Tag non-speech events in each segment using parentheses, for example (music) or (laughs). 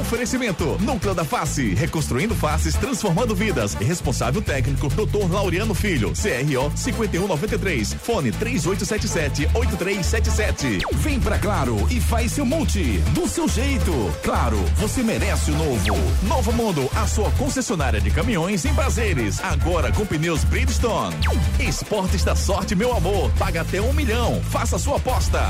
Oferecimento: Núcleo da Face, reconstruindo faces, transformando vidas. Responsável técnico: Dr. Laureano Filho, CRO 5193. Fone 3877-8377. Vem pra Claro e faz seu multi do seu jeito. Claro, você merece o novo. Novo Mundo, a sua concessionária de caminhões em prazeres. Agora com pneus Bridgestone. Esportes da sorte, meu amor. Paga até um milhão. Faça sua aposta.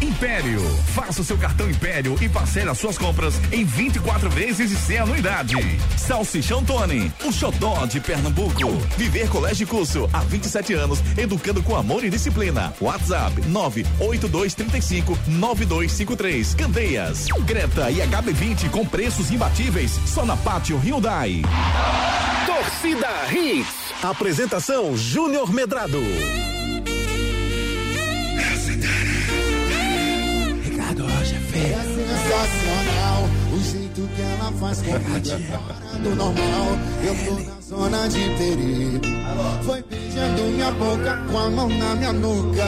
Império. Faça o seu cartão Império e parcele as suas compras em 24 vezes e sem anuidade. Salsichão Tony, o xodó de Pernambuco. Viver Colégio Curso, há 27 anos, educando com amor e disciplina. WhatsApp 98235 9253. Candeias. Creta e HB20 com preços imbatíveis só na Pátio Hyundai. Torcida Hits. Apresentação Júnior Medrado. Ela faz comigo é fora do normal. Eu tô na zona de perigo. Foi beijando minha boca com a mão na minha nuca.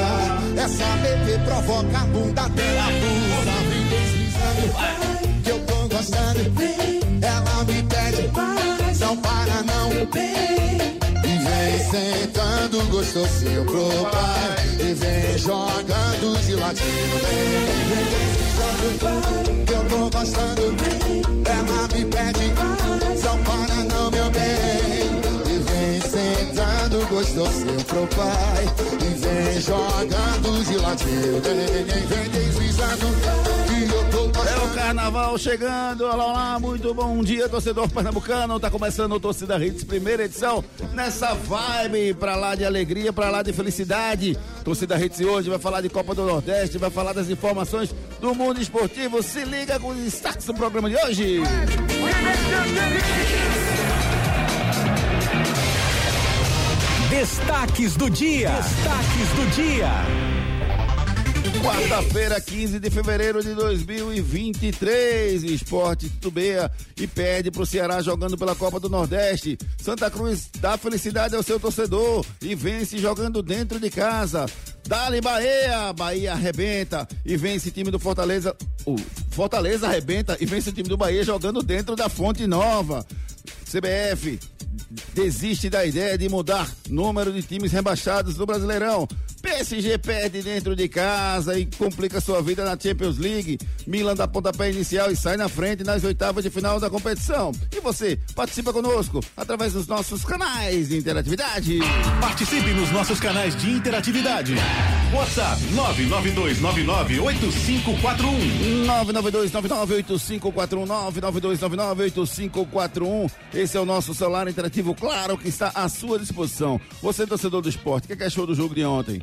Essa bebê provoca a bunda dela abusa. Vem deslizando que eu tô gostando. Ela me pede, não para não. E sentando gostosinho pro pai E vem jogando de ladinho Vem, vem Que eu tô gostando Ela me pede Não para não meu bem E vem sentando gostosinho pro pai E vem jogando de ladinho Vem, vem, vem carnaval chegando, olá, olá, muito bom dia, torcedor pernambucano. Tá começando o Torcida Hits, primeira edição, nessa vibe pra lá de alegria, pra lá de felicidade. Torcida Hits hoje vai falar de Copa do Nordeste, vai falar das informações do mundo esportivo. Se liga com os destaques do programa de hoje. Destaques do dia. Destaques do dia. Quarta-feira, 15 de fevereiro de 2023. Esporte titubeia e perde pro Ceará jogando pela Copa do Nordeste. Santa Cruz dá felicidade ao seu torcedor e vence jogando dentro de casa. Dali Bahia, Bahia arrebenta e vence o time do Fortaleza. O Fortaleza arrebenta e vence o time do Bahia jogando dentro da Fonte Nova. CBF desiste da ideia de mudar número de times rebaixados do Brasileirão. PSG perde dentro de casa e complica sua vida na Champions League. Milan dá pontapé inicial e sai na frente nas oitavas de final da competição. E você, participa conosco através dos nossos canais de interatividade. Participe nos nossos canais de interatividade. WhatsApp 992998541. 992998541 Esse é o nosso celular interativo, claro que está à sua disposição. Você, torcedor do esporte, o que achou do jogo de ontem?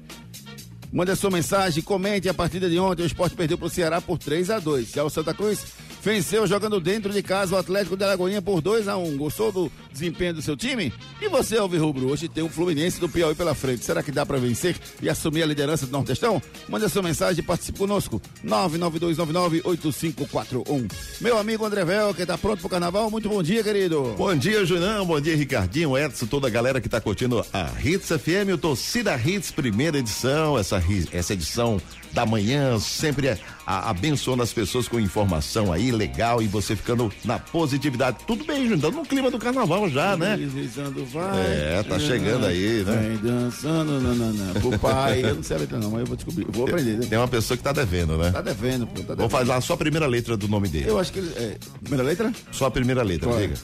Mande a sua mensagem, comente a partida de ontem. O esporte perdeu para o Ceará por 3 a 2 Já o Santa Cruz venceu jogando dentro de casa o Atlético de Alagoinha por 2 a 1 Gostou do desempenho do seu time? E você, Alves Rubro, hoje tem o Fluminense do Piauí pela frente. Será que dá para vencer e assumir a liderança do Nordestão? Mande a sua mensagem e participe conosco. 992998541. Meu amigo André Vel, que tá pronto pro carnaval, muito bom dia, querido. Bom dia, Junão. Bom dia, Ricardinho, Edson, toda a galera que tá curtindo a Hits FM, o Torcida Hits, primeira edição, essa, essa edição da manhã, sempre a, abençoando as pessoas com informação aí, legal, e você ficando na positividade. Tudo bem, Junão, no clima do carnaval já, né? Deslizando, vai. É, tá chegando aí, né? Vem dançando, nananã. Pro pai, eu não sei a letra não, mas eu vou descobrir, eu vou aprender. Né? Tem uma pessoa que tá devendo, né? Tá devendo, pô, tá devendo. Vou fazer só a primeira letra do nome dele. Eu acho que ele, é, primeira letra? Só a primeira letra, Qual é? diga.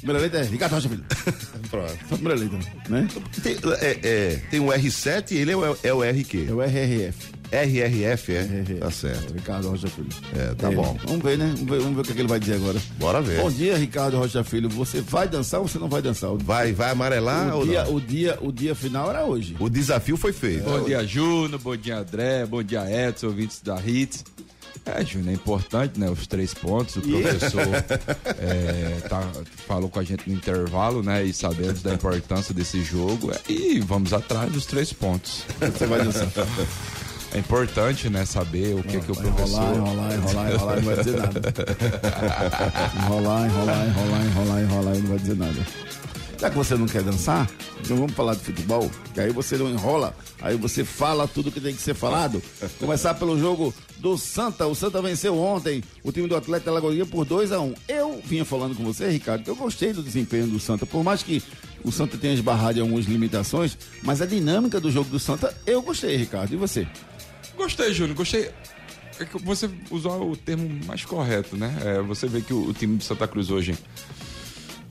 Primeira letra é Ricardo Rocha Filho. (laughs) Pronto. Primeira letra, né? Tem, é, é, tem o R7 e ele é o, é o RQ. É o RRF. RRF, é? RRF. Tá certo. Ricardo Rocha Filho. É, tá bom. Vamos ver, né? Vamos ver, vamos ver o que, é que ele vai dizer agora. Bora ver. Bom dia, Ricardo Rocha Filho. Você vai dançar ou você não vai dançar? Vai, vai amarelar o ou dia, não? o, dia, o dia final era hoje. O desafio foi feito. Bom dia, Juno. Bom dia, André. Bom dia, Edson, ouvintes da Hits. É, Júnior, é importante, né? Os três pontos. O professor (laughs) é, tá- falou com a gente no intervalo, né? E sabemos da importância desse jogo. é, e vamos atrás dos três pontos. Você vai dançar. É importante, né? Saber o que, que o Vai enrolar, professor. enrolar, enrolar, enrolar, não vai dizer nada. (laughs) enrolar, enrolar, enrolar, enrolar, enrolar, e não vai dizer nada. Já que você não quer dançar, então vamos falar de futebol, que aí você não enrola, aí você fala tudo que tem que ser falado. (laughs) Começar pelo jogo do Santa. O Santa venceu ontem o time do Atlético Alagoinha por 2 a 1 um. Eu vinha falando com você, Ricardo, que eu gostei do desempenho do Santa, por mais que o Santa tenha esbarrado em algumas limitações, mas a dinâmica do jogo do Santa, eu gostei, Ricardo. E você? Gostei, Júnior, gostei. É que você usou o termo mais correto, né? É, você vê que o, o time de Santa Cruz hoje,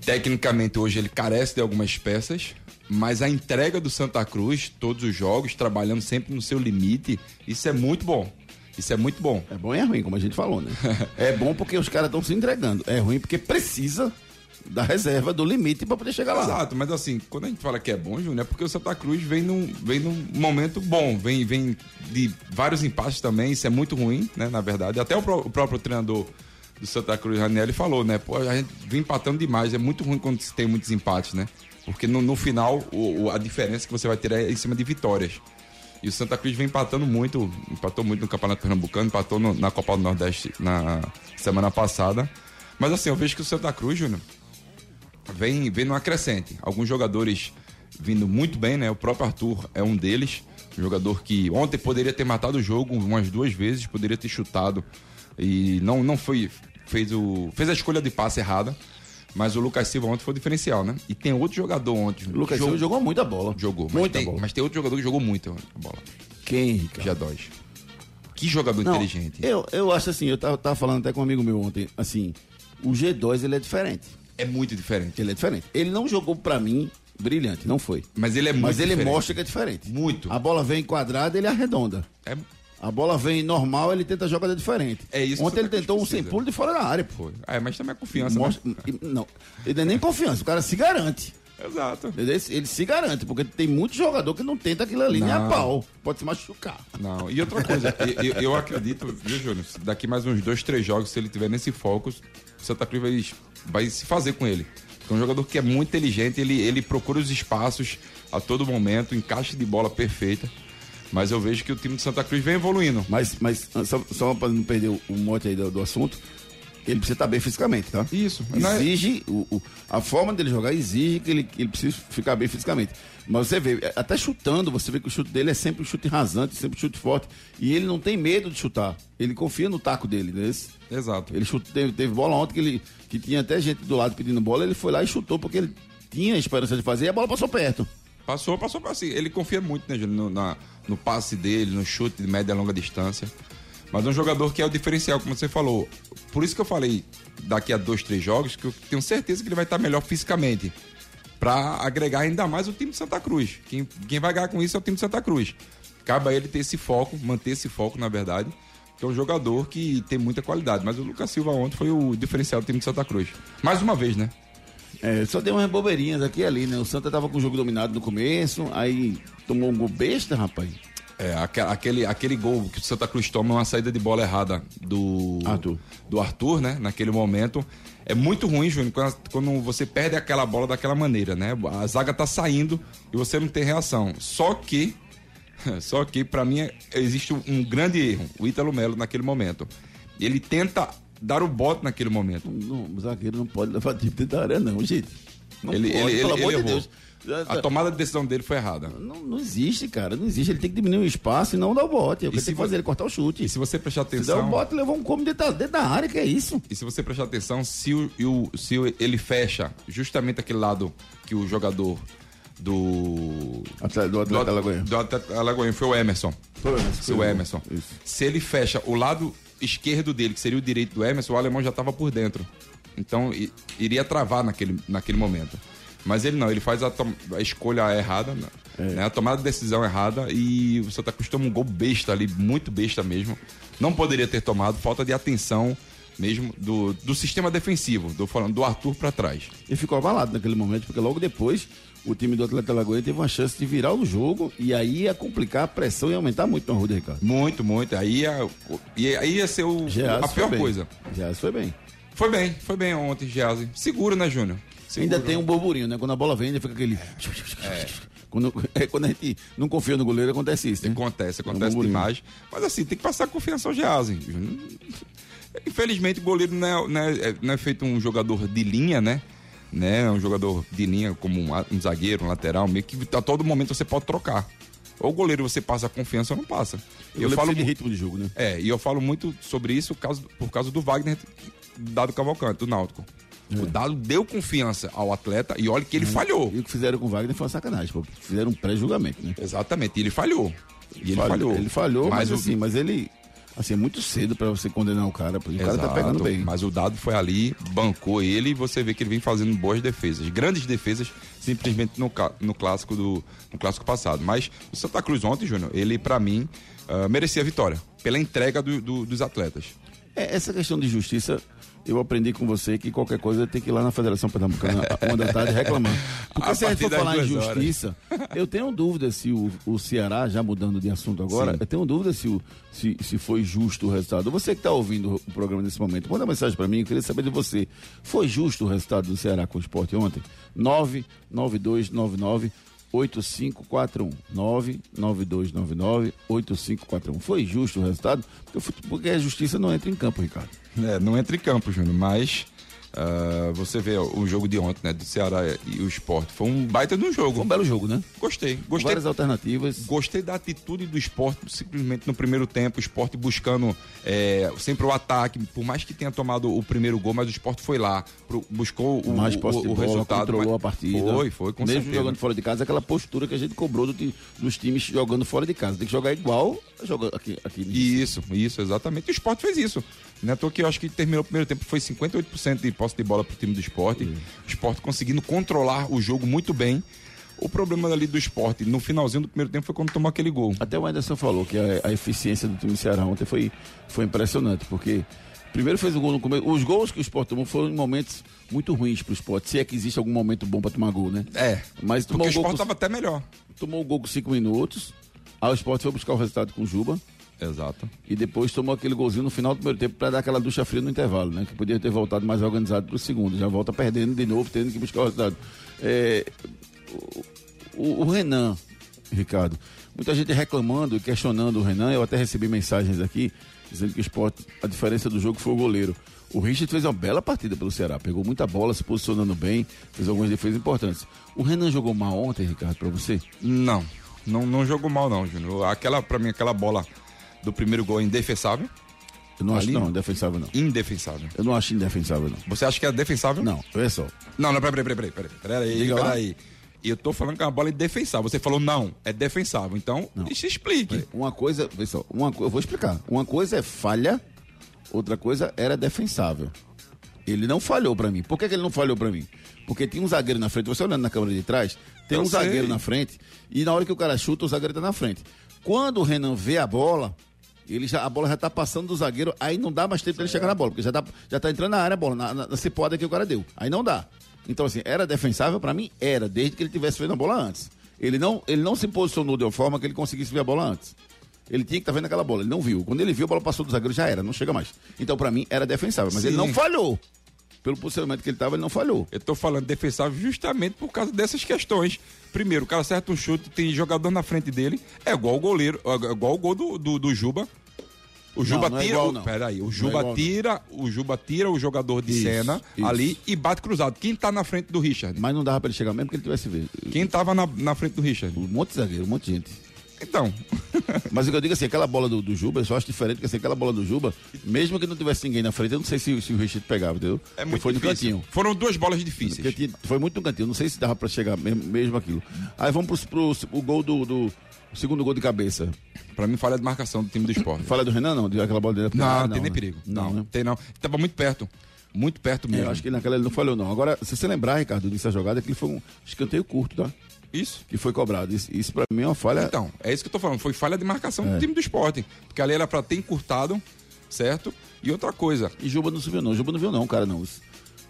tecnicamente hoje, ele carece de algumas peças, mas a entrega do Santa Cruz, todos os jogos, trabalhando sempre no seu limite, isso é muito bom. Isso é muito bom. É bom e é ruim, como a gente falou, né? (laughs) é bom porque os caras estão se entregando. É ruim porque precisa da reserva, do limite para poder chegar lá. Exato, mas assim, quando a gente fala que é bom, Júnior, é porque o Santa Cruz vem num, vem num momento bom, vem, vem de vários empates também, isso é muito ruim, né, na verdade. Até o, pró o próprio treinador do Santa Cruz, Raniel, falou, né, pô, a gente vem empatando demais, é muito ruim quando tem muitos empates, né? Porque no, no final, o, o, a diferença que você vai ter é em cima de vitórias. E o Santa Cruz vem empatando muito, empatou muito no Campeonato Pernambucano, empatou no, na Copa do Nordeste na semana passada. Mas assim, eu vejo que o Santa Cruz, Júnior, vem, vem numa crescente. Alguns jogadores vindo muito bem, né? O próprio Arthur é um deles. Um jogador que ontem poderia ter matado o jogo umas duas vezes, poderia ter chutado e não, não foi. Fez, o, fez a escolha de passe errada. Mas o Lucas Silva ontem foi o diferencial, né? E tem outro jogador ontem. O Lucas Silva jogou muita bola. Jogou. Mas muita tem, bola. Mas tem outro jogador que jogou muito a bola. Quem, Ricardo? Jadóis. Que jogador Não, inteligente. Eu, eu acho assim, eu tava, tava falando até com um amigo meu ontem, assim, o G2 ele é diferente. É muito diferente. Ele é diferente. Ele não jogou pra mim brilhante, não foi. Mas ele é muito Mas ele diferente. mostra que é diferente. Muito. A bola vem quadrada, ele arredonda. É, A bola vem normal, ele tenta jogada diferente. É isso Ontem ele Cruz tentou um sem pulo de fora da área, pô. É, mas também é confiança, Mostra- né? Não, ele não é nem confiança, o cara se garante. Exato. Ele se garante, porque tem muito jogador que não tenta aquilo ali nem a Não. pau. Pode se machucar. Não, e outra coisa, eu, eu- acredito, viu, Júnior? Daqui mais uns dois, três jogos, se ele tiver nesse foco, o Santa Cruz vai, vai se fazer com ele. É um jogador que é muito inteligente, ele, ele procura os espaços a todo momento, encaixe de bola perfeita. Mas eu vejo que o time de Santa Cruz vem evoluindo. Mas, mas só, só para não perder o, mote aí do, do assunto, ele precisa estar bem fisicamente, tá? Isso. É- Exige, o, o- a forma dele jogar exige que ele, que ele precise ficar bem fisicamente. Mas você vê, até chutando, você vê que o chute dele é sempre um chute rasante, sempre um chute forte. E ele não tem medo de chutar. Ele confia no taco dele, né? Exato. Ele chutou, teve, teve bola ontem que, ele, que tinha até gente do lado pedindo bola, ele foi lá e chutou porque ele tinha a esperança de fazer e a bola passou perto. Passou, passou. Assim, ele confia muito né, na- no passe dele, no chute de média e longa distância. Mas é um jogador que é o diferencial, como você falou. Por isso que eu falei daqui a dois, três jogos, que eu tenho certeza que ele vai estar melhor fisicamente. Pra agregar ainda mais o time de Santa Cruz. Quem, quem vai ganhar com isso é o time de Santa Cruz. Cabe a ele ter esse foco, manter esse foco, na verdade. Que é um jogador que tem muita qualidade. Mas o Lucas Silva ontem foi o diferencial do time de Santa Cruz. Mais uma vez, né? É, só deu umas bobeirinhas aqui e ali, né? O Santa tava com o jogo dominado no começo, aí tomou um gol besta, rapaz. É, aque- aquele, aquele gol que o Santa Cruz toma uma saída de bola errada do Arthur. do Arthur, né? Naquele momento. É muito ruim, Júnior, quando, quando você perde aquela bola daquela maneira, né? A zaga tá saindo e você não tem reação. Só que, (laughs) só que para mim é- existe um, grande erro. O Ítalo Melo naquele momento. Ele tenta dar o bote naquele momento. Não, o zagueiro não pode levar tipo da área, não, gente. Não Ele- pode, ele- pelo ele- amor ele de errou. Deus. A tomada de decisão dele foi errada. Não, não existe, cara. Não existe. Ele tem que diminuir o espaço e não dar o bote. É o que ele tem que fazer, ele cortar o chute. E se você prestar Se der o atenção. bote, levou um come dentro da, dentro da área, que é isso. E se você prestar atenção, se, o, o- se o- ele fecha justamente aquele lado que o jogador do. Atleta- Do Atlético Alagoinha. Do Atlético Alagoinha foi o Emerson. Foi o Emerson. Foi o Emerson. Isso. Se ele fecha o lado esquerdo dele, que seria o direito do Emerson, o alemão já estava por dentro. Então iria travar naquele, naquele momento. Mas ele não, ele faz a, a escolha errada, né? É. Né? a tomada de decisão errada e o Santa Cruz toma um gol besta ali, muito besta mesmo. Não poderia ter tomado, falta de atenção mesmo do, do sistema defensivo, do, falando do Arthur para trás. E ficou abalado naquele momento, porque logo depois o time do Atlético Alagoinha teve uma chance de virar o jogo e aí ia complicar a pressão e aumentar muito no Ruda, Ricardo. Muito, muito. Aí ia, e aí ia ser o, Geazi a pior bem. coisa. Geazi foi bem. Foi bem, foi bem ontem, Geazi. Seguro, né, Júnior? Seguro. Ainda tem um burburinho, né? Quando a bola vem, ainda fica aquele. Quando, é, quando a gente não confia no goleiro, acontece isso. Né? Acontece, É um acontece burburinho. demais. Mas assim, tem que passar confiança ao Geazi. Infelizmente, o goleiro não é, não, é, não é feito um jogador de linha, né? né? É um jogador de linha como um, um zagueiro, um lateral, meio que a todo momento você pode trocar. Ou o goleiro você passa a confiança ou não passa. Eu, falo de ritmo de jogo, né? É, e eu falo muito sobre isso por causa, por causa do Wagner Dado Cavalcante, do Náutico. O Dado deu confiança ao atleta e olha que ele falhou. E o que fizeram com o Wagner foi uma sacanagem, pô. Fizeram um pré-julgamento, né? Exatamente, e ele falhou. E ele Falhou- falhou. Ele falhou, mas, o- assim, mas ele. Assim, é muito cedo pra você condenar o cara. pô. O cara tá Exato, pegando bem. Mas o Dado foi ali, bancou ele e você vê que ele vem fazendo boas defesas. Grandes defesas, simplesmente no, no clássico do no clássico passado. Mas o Santa Cruz ontem, Júnior, ele, pra mim, ah, merecia a vitória. Pela entrega do- do- dos atletas. É, essa questão de justiça, eu aprendi com você que qualquer coisa tem que ir lá na Federação Pernambucana, uma da tarde, reclamar. Porque A se a gente for falar em justiça, eu tenho dúvida se o, o Ceará, já mudando de assunto agora, Sim. eu tenho dúvida se, o, se, se foi justo o resultado. Você que está ouvindo o programa nesse momento, manda uma mensagem para mim, eu queria saber de você. Foi justo o resultado do Ceará com o esporte ontem? 99299 8541 99299 8541 Foi justo o resultado? Porque, a justiça não entra em campo, Ricardo. É, não entra em campo, Júnior, mas ah, você vê ó, o jogo de ontem, né? Do Ceará e o Esporte. Foi um baita de um jogo. Foi um belo jogo, né? Gostei. Com Gostei várias alternativas. Gostei da atitude do esporte, simplesmente no primeiro tempo, o esporte buscando é, sempre o ataque, por mais que tenha tomado o primeiro gol, mas o esporte foi lá, pro- buscou o, mais posse o, de o bola, resultado. controlou a partida. Foi, foi, com Mesmo certeza. jogando fora de casa, aquela postura que a gente cobrou do dos times jogando fora de casa. Tem que jogar igual joga aqui, aqui. Isso, isso, exatamente. E o esporte fez isso. Não é à que eu acho que terminou o primeiro tempo, foi 58% de posse de bola pro time do esporte. O esporte conseguindo controlar o jogo muito bem. O problema ali do esporte, no finalzinho do primeiro tempo, foi quando tomou aquele gol. Até o Anderson falou que a, a eficiência do time do Ceará ontem foi, foi impressionante, porque primeiro fez o gol no começo. Os gols que o Sport tomou foram em momentos muito ruins pro Sport. Se é que existe algum momento bom para tomar gol, né? É, Mas porque tomou o o gol esporte estava até melhor. Tomou o gol com cinco minutos. Aí o Sport foi buscar o resultado com o Juba. Exato. E depois tomou aquele golzinho no final do primeiro tempo para dar aquela ducha fria no intervalo, né? Que podia ter voltado mais organizado pro segundo. Já volta perdendo de novo, tendo que buscar o resultado. É, o, o- o Renan, Ricardo, muita gente reclamando e questionando o Renan. Eu até recebi mensagens aqui dizendo que o esporte, a diferença do jogo foi o goleiro. O Richard fez uma bela partida pelo Ceará, pegou muita bola, se posicionando bem, fez algumas defesas importantes. O Renan jogou mal ontem, Ricardo, para você? Não, não, não jogou mal não, Júnior. Aquela, pra mim, aquela bola do primeiro gol é indefensável. Eu não acho não, indefensável não. Indefensável. Eu não acho indefensável não. Você acha que é defensável? Não, olha só. Não, não, peraí, peraí, peraí, peraí. Peraí, Diga lá. peraí. Eu tô falando que é uma bola indefensável. Você falou não, é defensável. Então, se explique. Uma coisa, pessoal, uma, co- eu vou explicar. Uma coisa é falha, outra coisa era defensável. Ele não falhou pra mim. Por que, que ele não falhou pra mim? Porque tinha um zagueiro na frente. Você olhando na câmera de trás, tem Eu um sei. zagueiro na frente e na hora que o cara chuta, o zagueiro tá na frente. Quando o Renan vê a bola, ele já, a bola já tá passando do zagueiro, aí não dá mais tempo pra ele chegar na bola, porque já tá, já tá entrando na área a bola, na, na, na cipoada que o cara deu. Aí não dá. Então, assim, era defensável pra mim? Era, desde que ele tivesse feito a bola antes. Ele não, ele não se posicionou de uma forma que ele conseguisse ver a bola antes. Ele tinha que estar vendo aquela bola, ele não viu. Quando ele viu, a bola passou do zagueiro, já era, não chega mais. Então, pra mim, era defensável, mas ele Sim. não falhou. Pelo posicionamento que ele tava, ele não falhou. Eu tô falando defensável justamente por causa dessas questões. Primeiro, o cara acerta um chute, tem jogador na frente dele, é igual o goleiro, é igual o gol do, do, do Juba. O Juba não é tira. igual, o- não. Peraí, o Não é Juba igual, não. tira, o Juba tira o jogador de Isso, cena isso. ali e bate cruzado. Quem tá na frente do Richard? Mas não dava pra ele chegar mesmo que ele tivesse visto. Quem tava na, na frente do Richard? Um monte de zagueiro, um monte de gente. Então, (laughs) Mas o que eu digo assim, aquela bola do, do Juba, eu só acho diferente, porque assim, aquela bola do Juba, mesmo que não tivesse ninguém na frente, eu não sei se, se o Richard pegava, entendeu? é Porque muito foi no difícil. cantinho. Foram duas bolas Porque difíceis. foi muito no cantinho, não sei se dava pra chegar mesmo, mesmo aquilo. Aí vamos pro, pro o gol do, do o segundo gol de cabeça. Pra mim, falha de marcação do time do esporte. Fala do Renan, não? De aquela bola dele. Não, Ah, não tem nem né? perigo. Não, Não, né? tem não. Tava muito perto. Muito perto É, mesmo. eu acho que naquela ele não falhou, não. Agora, se você lembrar, Ricardo, dessa jogada, que foi um escanteio curto, tá? Isso. Que foi cobrado. Isso, isso pra mim é uma falha. Então, é isso que eu tô falando. Foi falha de marcação É. do time do esporte. Porque ali era pra ter encurtado, certo? E outra coisa. E Juba não subiu, não. Juba não viu, não, cara, não.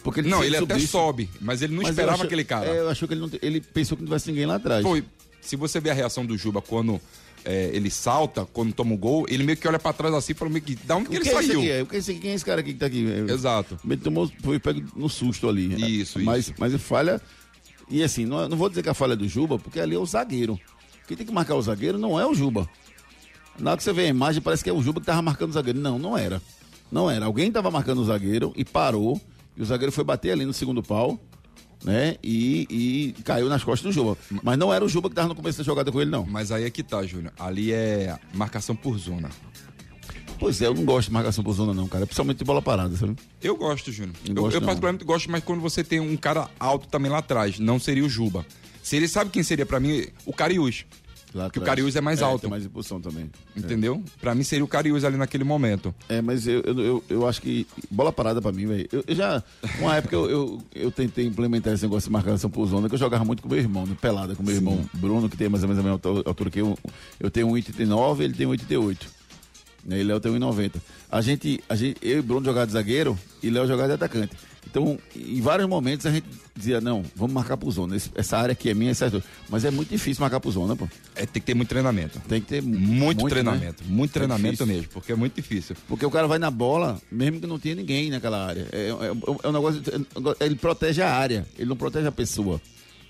Porque Não, se ele até sobe, mas ele não Mas esperava acho- aquele cara. É, eu achou que ele não. Ele pensou que não tivesse ninguém lá atrás. Foi. Se você ver a reação do Juba quando é, ele salta, quando toma o gol, ele meio que olha pra trás assim, fala meio que. Da onde que O ele que é saiu? aqui? É? Que é esse aqui? Quem é esse cara aqui que tá aqui? É, Exato. Ele tomou, foi pego no susto ali. Isso, mas, isso. Mas falha. E assim, não, não vou dizer que a falha é do Juba, porque ali é o zagueiro. Quem tem que marcar o zagueiro não é o Juba. Na hora que você vê a imagem, parece que é o Juba que tava marcando o zagueiro. Não, não era. Não era. Alguém tava marcando o zagueiro e parou. E o zagueiro foi bater ali no segundo pau. né? E, e caiu nas costas do Juba. Mas não era o Juba que tava no começo da jogada com ele, não. Mas aí é que tá, Júnior. Ali é marcação por zona. Pois é, eu não gosto de marcação por zona, não, cara. Principalmente de bola parada, sabe? Eu gosto, Júnior. Eu, gosto, eu não. particularmente gosto, mas quando você tem um cara alto também lá atrás, não seria o Juba. Se ele sabe quem seria pra mim, o Cariús. Lá Porque o. Cariús é mais alto. Tem mais impulsão também. Entendeu? Pra mim seria o Cariús ali naquele momento. É, mas eu, eu, eu, eu acho que bola parada pra mim, velho. Eu, eu já, uma época eu, eu, eu tentei implementar esse negócio de marcação por zona, que eu jogava muito com meu irmão, né? pelada com meu irmão Bruno, que tem mais ou menos a mesma altu- altura que eu. Eu tenho 1,89, ele tem 1,88. Né? E Léo tem 1,90. A gente, a gente, eu e Bruno jogava de zagueiro e Léo jogava de atacante. Então, em vários momentos a gente dizia, não, vamos marcar por zona. Esse- essa área aqui é minha, essa é Mas é muito difícil marcar por zona, pô. É, tem que ter muito treinamento. Tem que ter Muito, né? treinamento. Muito É treinamento difícil. mesmo, porque é muito difícil. Porque o cara vai na bola, mesmo que não tenha ninguém naquela área. É, é- é um negócio. Ele protege a área, ele não protege a pessoa.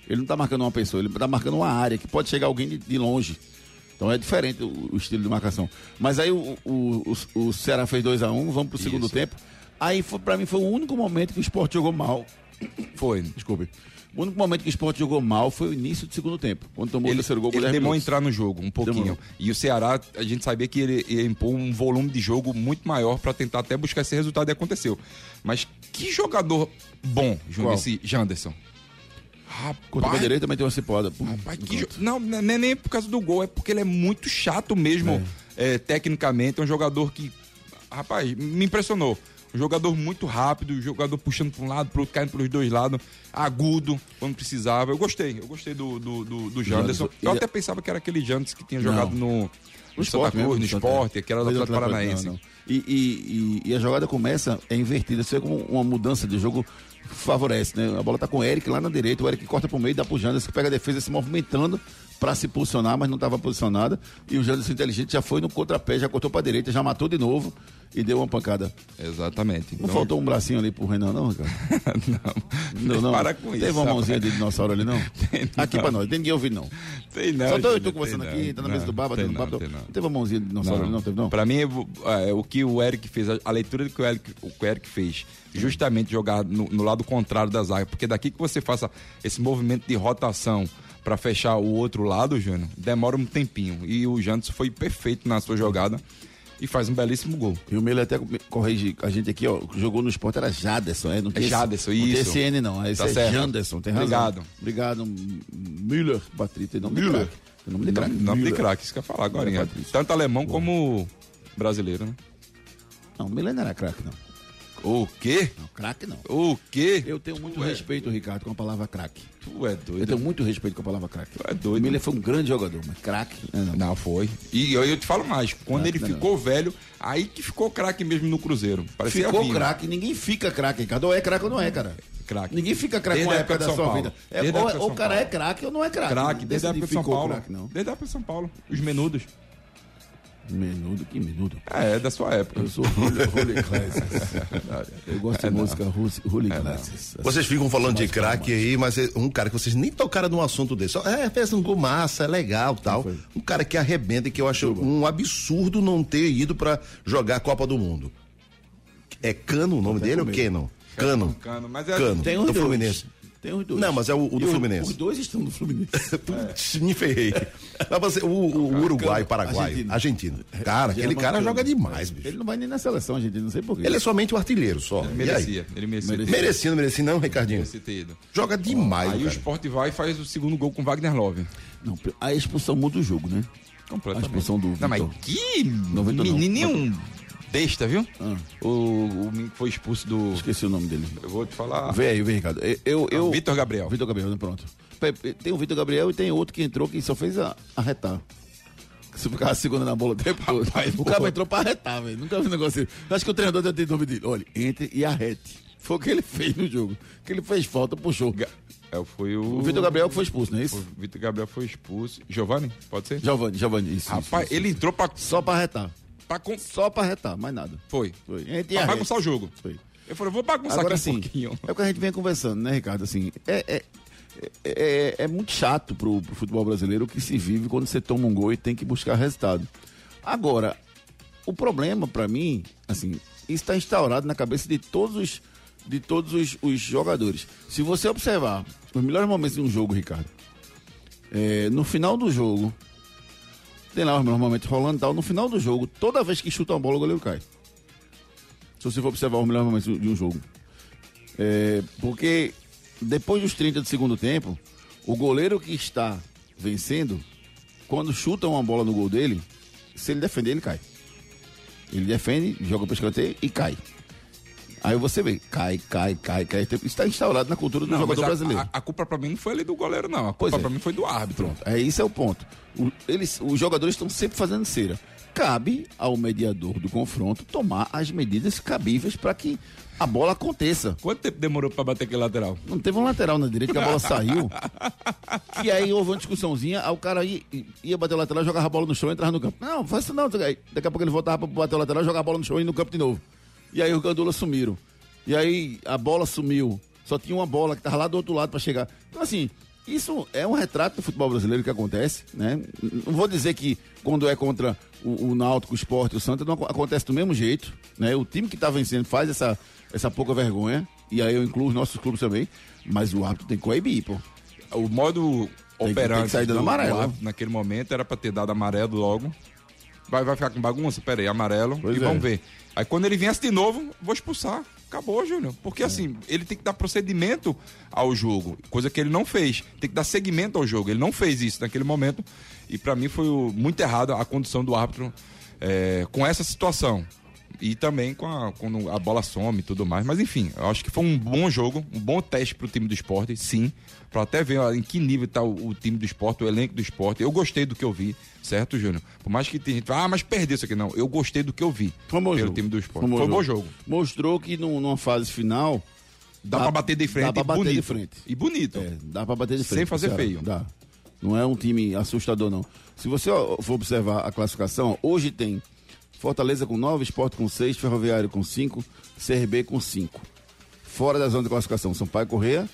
Ele não tá marcando uma pessoa, ele tá marcando uma área que pode chegar alguém de, de longe. Então é diferente o, o estilo de marcação. Mas aí o, o, o, o Ceará fez 2x1, vamos pro segundo Isso. tempo. Aí pra mim foi o único momento que o esporte jogou mal. Foi. Desculpe. O único momento que o esporte jogou mal foi o início do segundo tempo. Quando tomou o Ele, terceiro gol, ele demorou entrar no jogo um pouquinho. Demorou. E o Ceará, a gente sabia que ele ia impor um volume de jogo muito maior pra tentar até buscar esse resultado e aconteceu. Mas que jogador bom, Qual? esse Janderson. Contra o direito também tem uma cipoada. Pum, rapaz, que. Não, não é nem por causa do gol, é porque ele é muito chato mesmo, é, tecnicamente. É um jogador que, rapaz, me impressionou. Um jogador muito rápido, um jogador puxando para um lado, pro outro, caindo pelos dois lados, agudo, quando precisava. Eu gostei, eu gostei do, do, do, do Janderson. Eu E- até pensava que era aquele Janderson que tinha jogado no, no Santa Cruz, no esporte, que era do Fez Atlético Paranaense. não, não. E, e- e- e a jogada começa, é invertida, você vê como uma mudança de jogo favorece, né? A bola tá com o Eric lá na direita, o Eric corta pro meio, dá pro Janderson, que pega a defesa se movimentando para se posicionar, mas não estava posicionada. E o Janderson inteligente já foi no contrapé, já cortou pra direita, já matou de novo e deu uma pancada. Exatamente. Não Então, faltou um bracinho ali pro Renan, não, cara? (laughs) não. Não, não. Para com Teve isso. uma mãozinha rapaz. de dinossauro ali, não? (laughs) Aqui pra nós, tem ninguém ouvindo, não. Tem não. Só tô eu tô conversando tem aqui, não. tá na mesa do Não, bar, tem batendo não, papo. tem Não não. teve uma mãozinha de dinossauro ali, não teve, não? Pra mim, é, o que o Eric fez, a, a leitura que o Eric, o que o Eric fez, justamente jogar no, no lado contrário da zaga, porque daqui que você faça esse movimento de rotação pra fechar o outro lado, Júnior, demora um tempinho. E o Jantos foi perfeito na sua jogada e faz um belíssimo gol. E o Miller até corrige a gente aqui, ó. Jogou no esporte, era Jaderson, é? Não tem esse- Jaderson, não tem isso. esse N, não. Esse Tá é certo. Janderson, tem razão. Obrigado. Obrigado, M- Müller, Patrícia. Tem nome de Müller. craque. Tem nome de craque. nome de craque, isso que eu ia falar agora. Müller hein? Patrício. Tanto alemão como brasileiro, né? Não, o Miller não era craque, não. O quê? Não, craque não. O quê? Eu tenho muito Tu é- respeito, Ricardo, com a palavra craque. Tu é Eu doido. tenho muito respeito com a palavra craque. Tu é doido. O Miller foi um grande jogador, mas craque, é, não. Não, foi. E eu, eu te falo mais, quando Não, ele não, ficou velho, aí que ficou craque mesmo no Cruzeiro. Parecia Ficou craque, ninguém fica craque, Ricardo. Ou é craque ou não é, cara. Craque. Ninguém fica craque Desde com a época época da sua São vida. Paulo. É, Desde ou, de ou o cara Paulo. é craque ou não é craque. Craque, desde a época de São Paulo. craque, não. Desde a época de São Paulo. Os menudos. Menudo, que menudo. É, é da sua época. Eu sou Holy, Holy Classes. Eu gosto É, de música Holy, Classes. Vocês ficam falando de craque aí, mas é um cara que vocês nem tocaram num assunto desse. Só, é, fez um gol massa, é legal tal. Um cara que arrebenta e que eu acho um absurdo não ter ido pra jogar a Copa do Mundo. É Cano o nome dele ou. Kenon? Cano. Cano, mas é- Cano. Tem os do. Fluminense. Tem os dois. Não, mas é o- o do E Fluminense. Os dois estão no Fluminense. (laughs) Putz, Me ferrei. Mas você, o, o Uruguai, Paraguai, Argentina. Argentina. Cara, aquele cara joga demais, bicho. Ele não vai nem na seleção, gente. Não sei porquê. Ele é somente o artilheiro só. E aí? Merecia. Ele merecia. Merecia. Não merecia não, Ricardinho? Merecia ter ido. Joga demais, Aí o cara. Sport vai e faz o segundo gol com Wagner Love. Não, a expulsão muda o jogo, né? Completamente. A expulsão do Não, mas que Não, Vitor não. Besta, viu? Ah. O, o que foi expulso do... Esqueci o nome dele. Eu vou te falar... Aí, vê, Ricardo. Eu, eu, eu- Vitor Gabriel. Vitor Gabriel? Pronto. Tem o Vitor Gabriel e tem outro que entrou que só fez arretar. Se ficava segurando a bola o tempo todo. Rapaz, o cara entrou pra arretar, velho. Nunca vi um negócio assim. Acho que o treinador deve ter dúvida dele. Olha, entre e arrete. Foi o que ele fez no jogo. Que ele fez falta, puxou. Ga- É, foi o... O Vitor Gabriel que foi expulso, não é O isso? Vitor Gabriel foi expulso. Giovanni, pode ser? Giovanni, Giovanni, isso. Rapaz, isso, ele isso. entrou pra... Só pra arretar. Pra con- Só pra arretar, mais nada. Foi. Foi. Pra bagunçar o jogo. Foi. Eu falei, vou bagunçar Agora aqui um pouquinho. é o que a gente vem conversando, né, Ricardo? Assim, é, é, é, é muito chato pro, pro futebol brasileiro o que se vive quando você toma um gol e tem que buscar resultado. Agora, o problema pra mim, assim, está instaurado na cabeça de todos os de todos os, os jogadores. Se você observar os melhores momentos de um jogo, Ricardo, é, no final do jogo, tem lá momentos rolando e tal, no final do jogo, toda vez que chuta uma bola, o goleiro cai. Se você for observar os melhores momentos de um jogo. É, porque depois dos 30 do segundo tempo, o goleiro que está vencendo, quando chuta uma bola no gol dele, se ele defender, ele cai. Ele defende, joga para escanteio e cai. Aí você vê, cai, cai, cai, cai. Isso está instaurado na cultura do Não, jogador a, brasileiro. a, a culpa pra mim não foi ali do goleiro, não. A culpa é. pra mim foi do árbitro. Pronto, é, esse é o ponto. O- eles, os jogadores estão sempre fazendo cera. Cabe ao mediador do confronto tomar as medidas cabíveis para que a bola aconteça. Quanto tempo demorou pra bater aquele lateral? Não teve um lateral na direita que a bola saiu. (laughs) E aí houve uma discussãozinha, aí o cara ia, ia bater o lateral, jogava a bola no chão e entrava no campo. Não, faz isso não. Daqui a pouco ele voltava para bater o lateral, jogar a bola no chão e no campo de novo. E aí os gandulas sumiram. E aí a bola sumiu. Só tinha uma bola que estava lá do outro lado para chegar. Então, assim, isso é um retrato do futebol brasileiro que acontece, né? Não vou dizer que quando é contra o, o Náutico, o Sport, o Santa, não aco- acontece do mesmo jeito, né? O time que tá vencendo faz essa, essa pouca vergonha, e aí eu incluo os nossos clubes também, mas o árbitro tem que coibir, pô. O modo que- tem operante que sair do- amarelo. do árbitro naquele momento era pra ter dado amarelo logo. Vai, vai ficar com bagunça? Pera aí, amarelo. Pois e é. vamos ver. Aí quando ele viesse de novo, vou expulsar. Acabou, Júnior. Porque assim, ele tem que dar procedimento ao jogo, coisa que ele não fez. Tem que dar seguimento ao jogo. Ele não fez isso naquele momento. E pra mim foi muito errado a condução do árbitro é, com essa situação. E também com a, quando a bola some e tudo mais. Mas enfim, eu acho que foi um bom jogo, um bom teste pro time do esporte, sim. Pra até ver ó, em que nível tá o, o time do esporte, o elenco do esporte. Eu gostei do que eu vi, certo, Júnior? Por mais que tem gente ah, mas perdeu isso aqui. Não, eu gostei do que eu vi Foi bom pelo jogo. time do esporte. Foi Foi um bom jogo. Mostrou que num- numa fase final. Dá, pra bater de frente Dá pra e bater bonito. de frente. E bonito. É, dá pra bater de frente. Sem fazer Ceará. feio. Dá. Não é um time assustador, não. Se você ó, for observar a classificação, hoje tem Fortaleza com 9, Sport com 6, Ferroviário com 5, CRB com 5. Fora da zona de classificação, Sampaio Correia,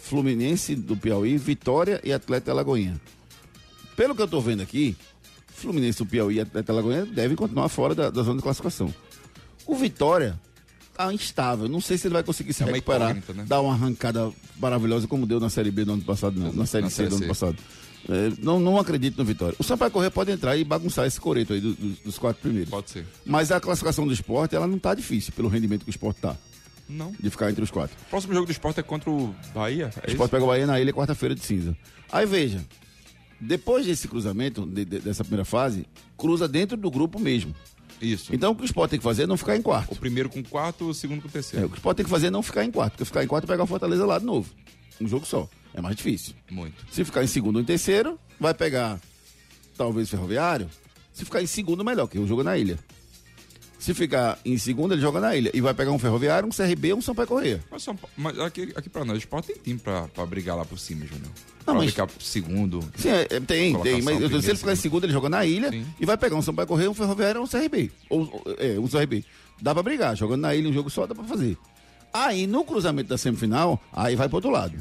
Fluminense do Piauí, Vitória e Atlético Alagoinha. Pelo que eu tô vendo aqui, Fluminense do Piauí e Atlético Alagoinha devem continuar fora da, da zona de classificação. O Vitória tá instável. Não sei se ele vai conseguir se É recuperar, né? dar uma arrancada maravilhosa como deu na Série B do ano passado, não, na Série Na C Série do ano C. passado. É, não, não acredito no Vitória. O Sampaio Correia pode entrar e bagunçar esse coreto aí do- do- dos quatro primeiros. Pode ser. Mas a classificação do esporte, ela não tá difícil pelo rendimento que o esporte tá, Não. de ficar entre os quatro. O próximo jogo do esporte é contra o Bahia. É O esporte isso? pega o Bahia na ilha quarta-feira de cinza. Aí veja, depois desse cruzamento, de- de- dessa primeira fase, cruza dentro do grupo mesmo. Isso. Então o que o esporte tem que fazer é não ficar em quarto. O primeiro com quarto, o segundo com É, terceiro. o que o esporte tem que fazer é não ficar em quarto. Porque ficar em quarto é pegar o Fortaleza lá de novo. Um jogo só. É mais difícil. Muito. Se ficar em segundo ou em terceiro, vai pegar talvez Ferroviário. Se ficar em segundo, melhor, que o jogo é na ilha. Se ficar em segundo, ele joga na ilha. E vai pegar um Ferroviário, um CRB ou um Sampaio Correia. Mas, São Paulo- mas aqui, aqui pra nós, o esporte tem time pra, pra brigar lá por cima, Júnior. Não, Pra mas- pro segundo. Sim, é, é, tem, tem. Mas dizendo, se ele ficar em segundo. ele joga na ilha Sim. e vai pegar um Sampaio Correia, um Ferroviário um CRB. Ou- é, um CRB. Dá pra brigar. Jogando na ilha um jogo só, dá pra fazer. Aí, no cruzamento da semifinal, aí vai pro outro lado.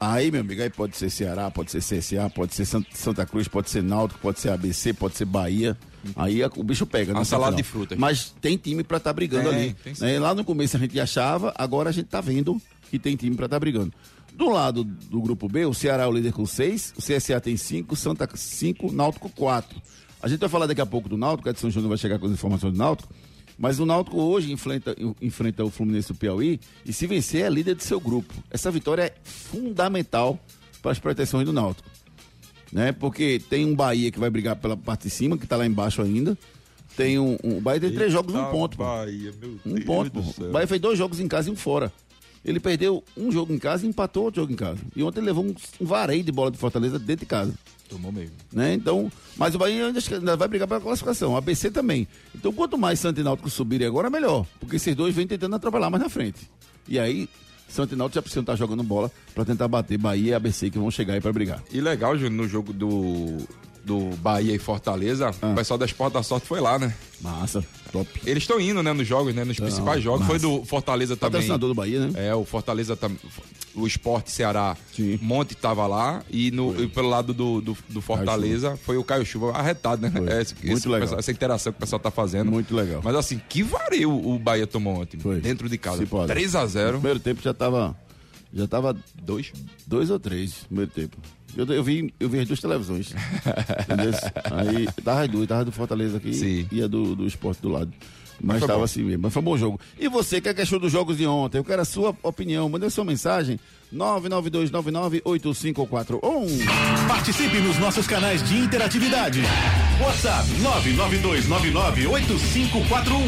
Aí, meu amigo, aí pode ser Ceará, pode ser CSA, pode ser Sant- Santa Cruz, pode ser Náutico, pode ser ABC, pode ser Bahia. Aí a- o bicho pega. Nessa salada final. de frutas. Mas tem time pra estar brigando Tem, ali. né? Lá no começo a gente achava, agora a gente tá vendo que tem time pra estar brigando. Do lado do grupo B, o Ceará é o líder com 6, o CSA tem 5, Santa 5, Náutico 4. A gente vai falar daqui a pouco do Náutico, Edson Júnior vai chegar com as informações do Náutico. Mas o Náutico hoje enfrenta, enfrenta o Fluminense do Piauí e se vencer é líder de seu grupo. Essa vitória é fundamental para as pretensões do Náutico. Né? Porque tem um Bahia que vai brigar pela parte de cima, que está lá embaixo ainda. Tem um, um- O Bahia tem três jogos, um ponto. Bahia, meu Um Deus ponto, do. O Bahia fez dois jogos em casa e um fora. Ele perdeu um jogo em casa e empatou outro jogo em casa. E ontem ele levou um, um vareio de bola de Fortaleza dentro de casa. Tomou mesmo. Né? Então, mas o Bahia ainda, vai brigar pela classificação, o ABC também. Então, quanto mais Santo e Náutico subirem agora, melhor. Porque esses dois vêm tentando atropelar mais na frente. E aí, Santo e Náutico já precisam estar jogando bola para tentar bater Bahia e ABC que vão chegar aí para brigar. E legal, Júnior, no jogo do, do Bahia e Fortaleza, Ah. o pessoal da Esporte da Sorte foi lá, né? Massa, top. Eles estão indo, né, nos jogos, né? Nos principais jogos. Foi do Fortaleza também. Patrocinador do Bahia, né? É, o Fortaleza também. o Esporte Ceará, Sim. Monte tava lá e, no, e pelo lado do, do, do Fortaleza foi o Caio Chuva arretado, né? Foi. Esse- Muito esse legal. pessoal- essa interação que o pessoal tá fazendo. Muito legal. Mas assim, que vario o Bahia tomou ontem, Foi. dentro de casa. Se pode. 3 a No 0 primeiro tempo já tava. Já tava dois. dois ou três no primeiro tempo. Eu, eu, vi, eu vi as duas televisões. (laughs) entendeu? Aí tava as duas, tava do Fortaleza aqui Sim. e a do, do esporte do lado. Mas foi tava bom. assim mesmo. Mas foi um bom jogo. E você, que é que achou dos jogos de ontem? Eu quero a sua opinião. Mande a sua mensagem. 992998541. Participe nos nossos canais de interatividade. WhatsApp 992998541.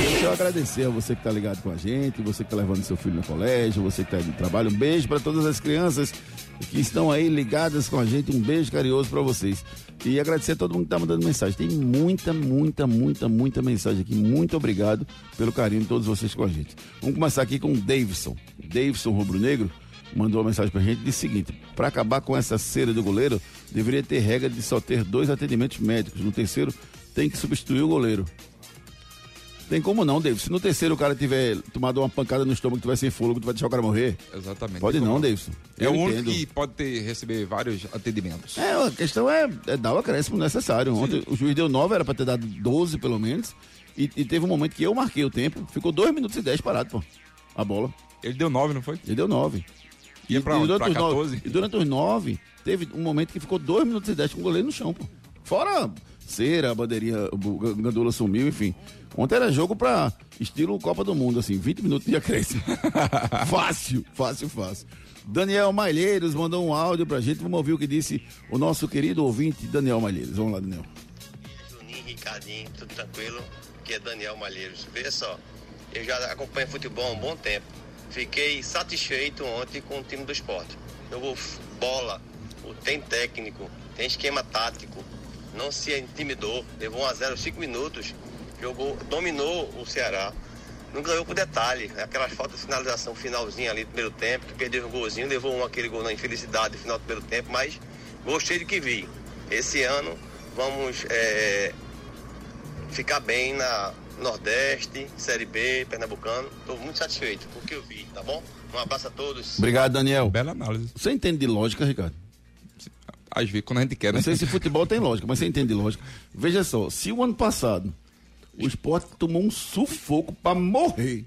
Deixa eu agradecer a você que está ligado com a gente, você que está levando seu filho no colégio, você que está no trabalho. Um beijo para todas as crianças que estão aí ligadas com a gente. Um beijo carinhoso para vocês. E agradecer a todo mundo que está mandando mensagem. Tem muita, muita, muita, muita mensagem aqui. Muito obrigado pelo carinho de todos vocês com a gente. Vamos começar aqui com o Davidson. Davidson Rubro Negro mandou uma mensagem pra gente disse o seguinte: para acabar com essa cera do goleiro, deveria ter regra de só ter dois atendimentos médicos. No terceiro, tem que substituir o goleiro. Tem como não, David. Se no terceiro o cara tiver tomado uma pancada no estômago, tiver sem fôlego, tu vai deixar o cara morrer? Exatamente. Pode não. Davidson. É o único que pode ter, receber vários atendimentos. É, a questão é, é dar o acréscimo necessário. Ontem o juiz deu 9, era pra ter dado 12 pelo menos. E, e teve um momento que eu marquei o tempo, ficou 2 minutos e 10 parado, pô. A bola. Ele deu 9, não foi? Ele deu 9. Ia pra onde? Pra os 14? nove, e durante os 9, teve um momento que ficou 2 minutos e 10 com o goleiro no chão, pô. Fora cera, a bandeirinha, o Gandula sumiu, enfim. Ontem era jogo pra estilo Copa do Mundo, assim, 20 minutos de acréscimo. (laughs) fácil, fácil, fácil. Daniel Malheiros mandou um áudio pra gente. Vamos ouvir o que disse o nosso querido ouvinte Daniel Malheiros. Vamos lá, Daniel. Juninho, Ricardinho, tudo tranquilo, que é Daniel Malheiros. Veja só, eu já acompanho futebol há um bom tempo. Fiquei satisfeito ontem com o time do esporte. Jogou f- bola, tem técnico, tem esquema tático, não se intimidou, levou 1 a 0 5 minutos, jogou, dominou o Ceará. Não ganhou por detalhe, aquelas faltas de finalização finalzinha ali do primeiro tempo, que perdeu um golzinho, levou um aquele gol na infelicidade no final do primeiro tempo, mas gostei do que vi. Esse ano vamos é, ficar bem na Nordeste, Série B, Pernambucano. Estou muito satisfeito com o que eu vi, tá bom? Um abraço a todos. Obrigado, Daniel. Bela análise. Você entende de lógica, Ricardo? Às vezes, quando a gente quer, né? Não sei se futebol tem lógica, mas você entende de lógica. Veja só, se o ano passado o esporte tomou um sufoco pra morrer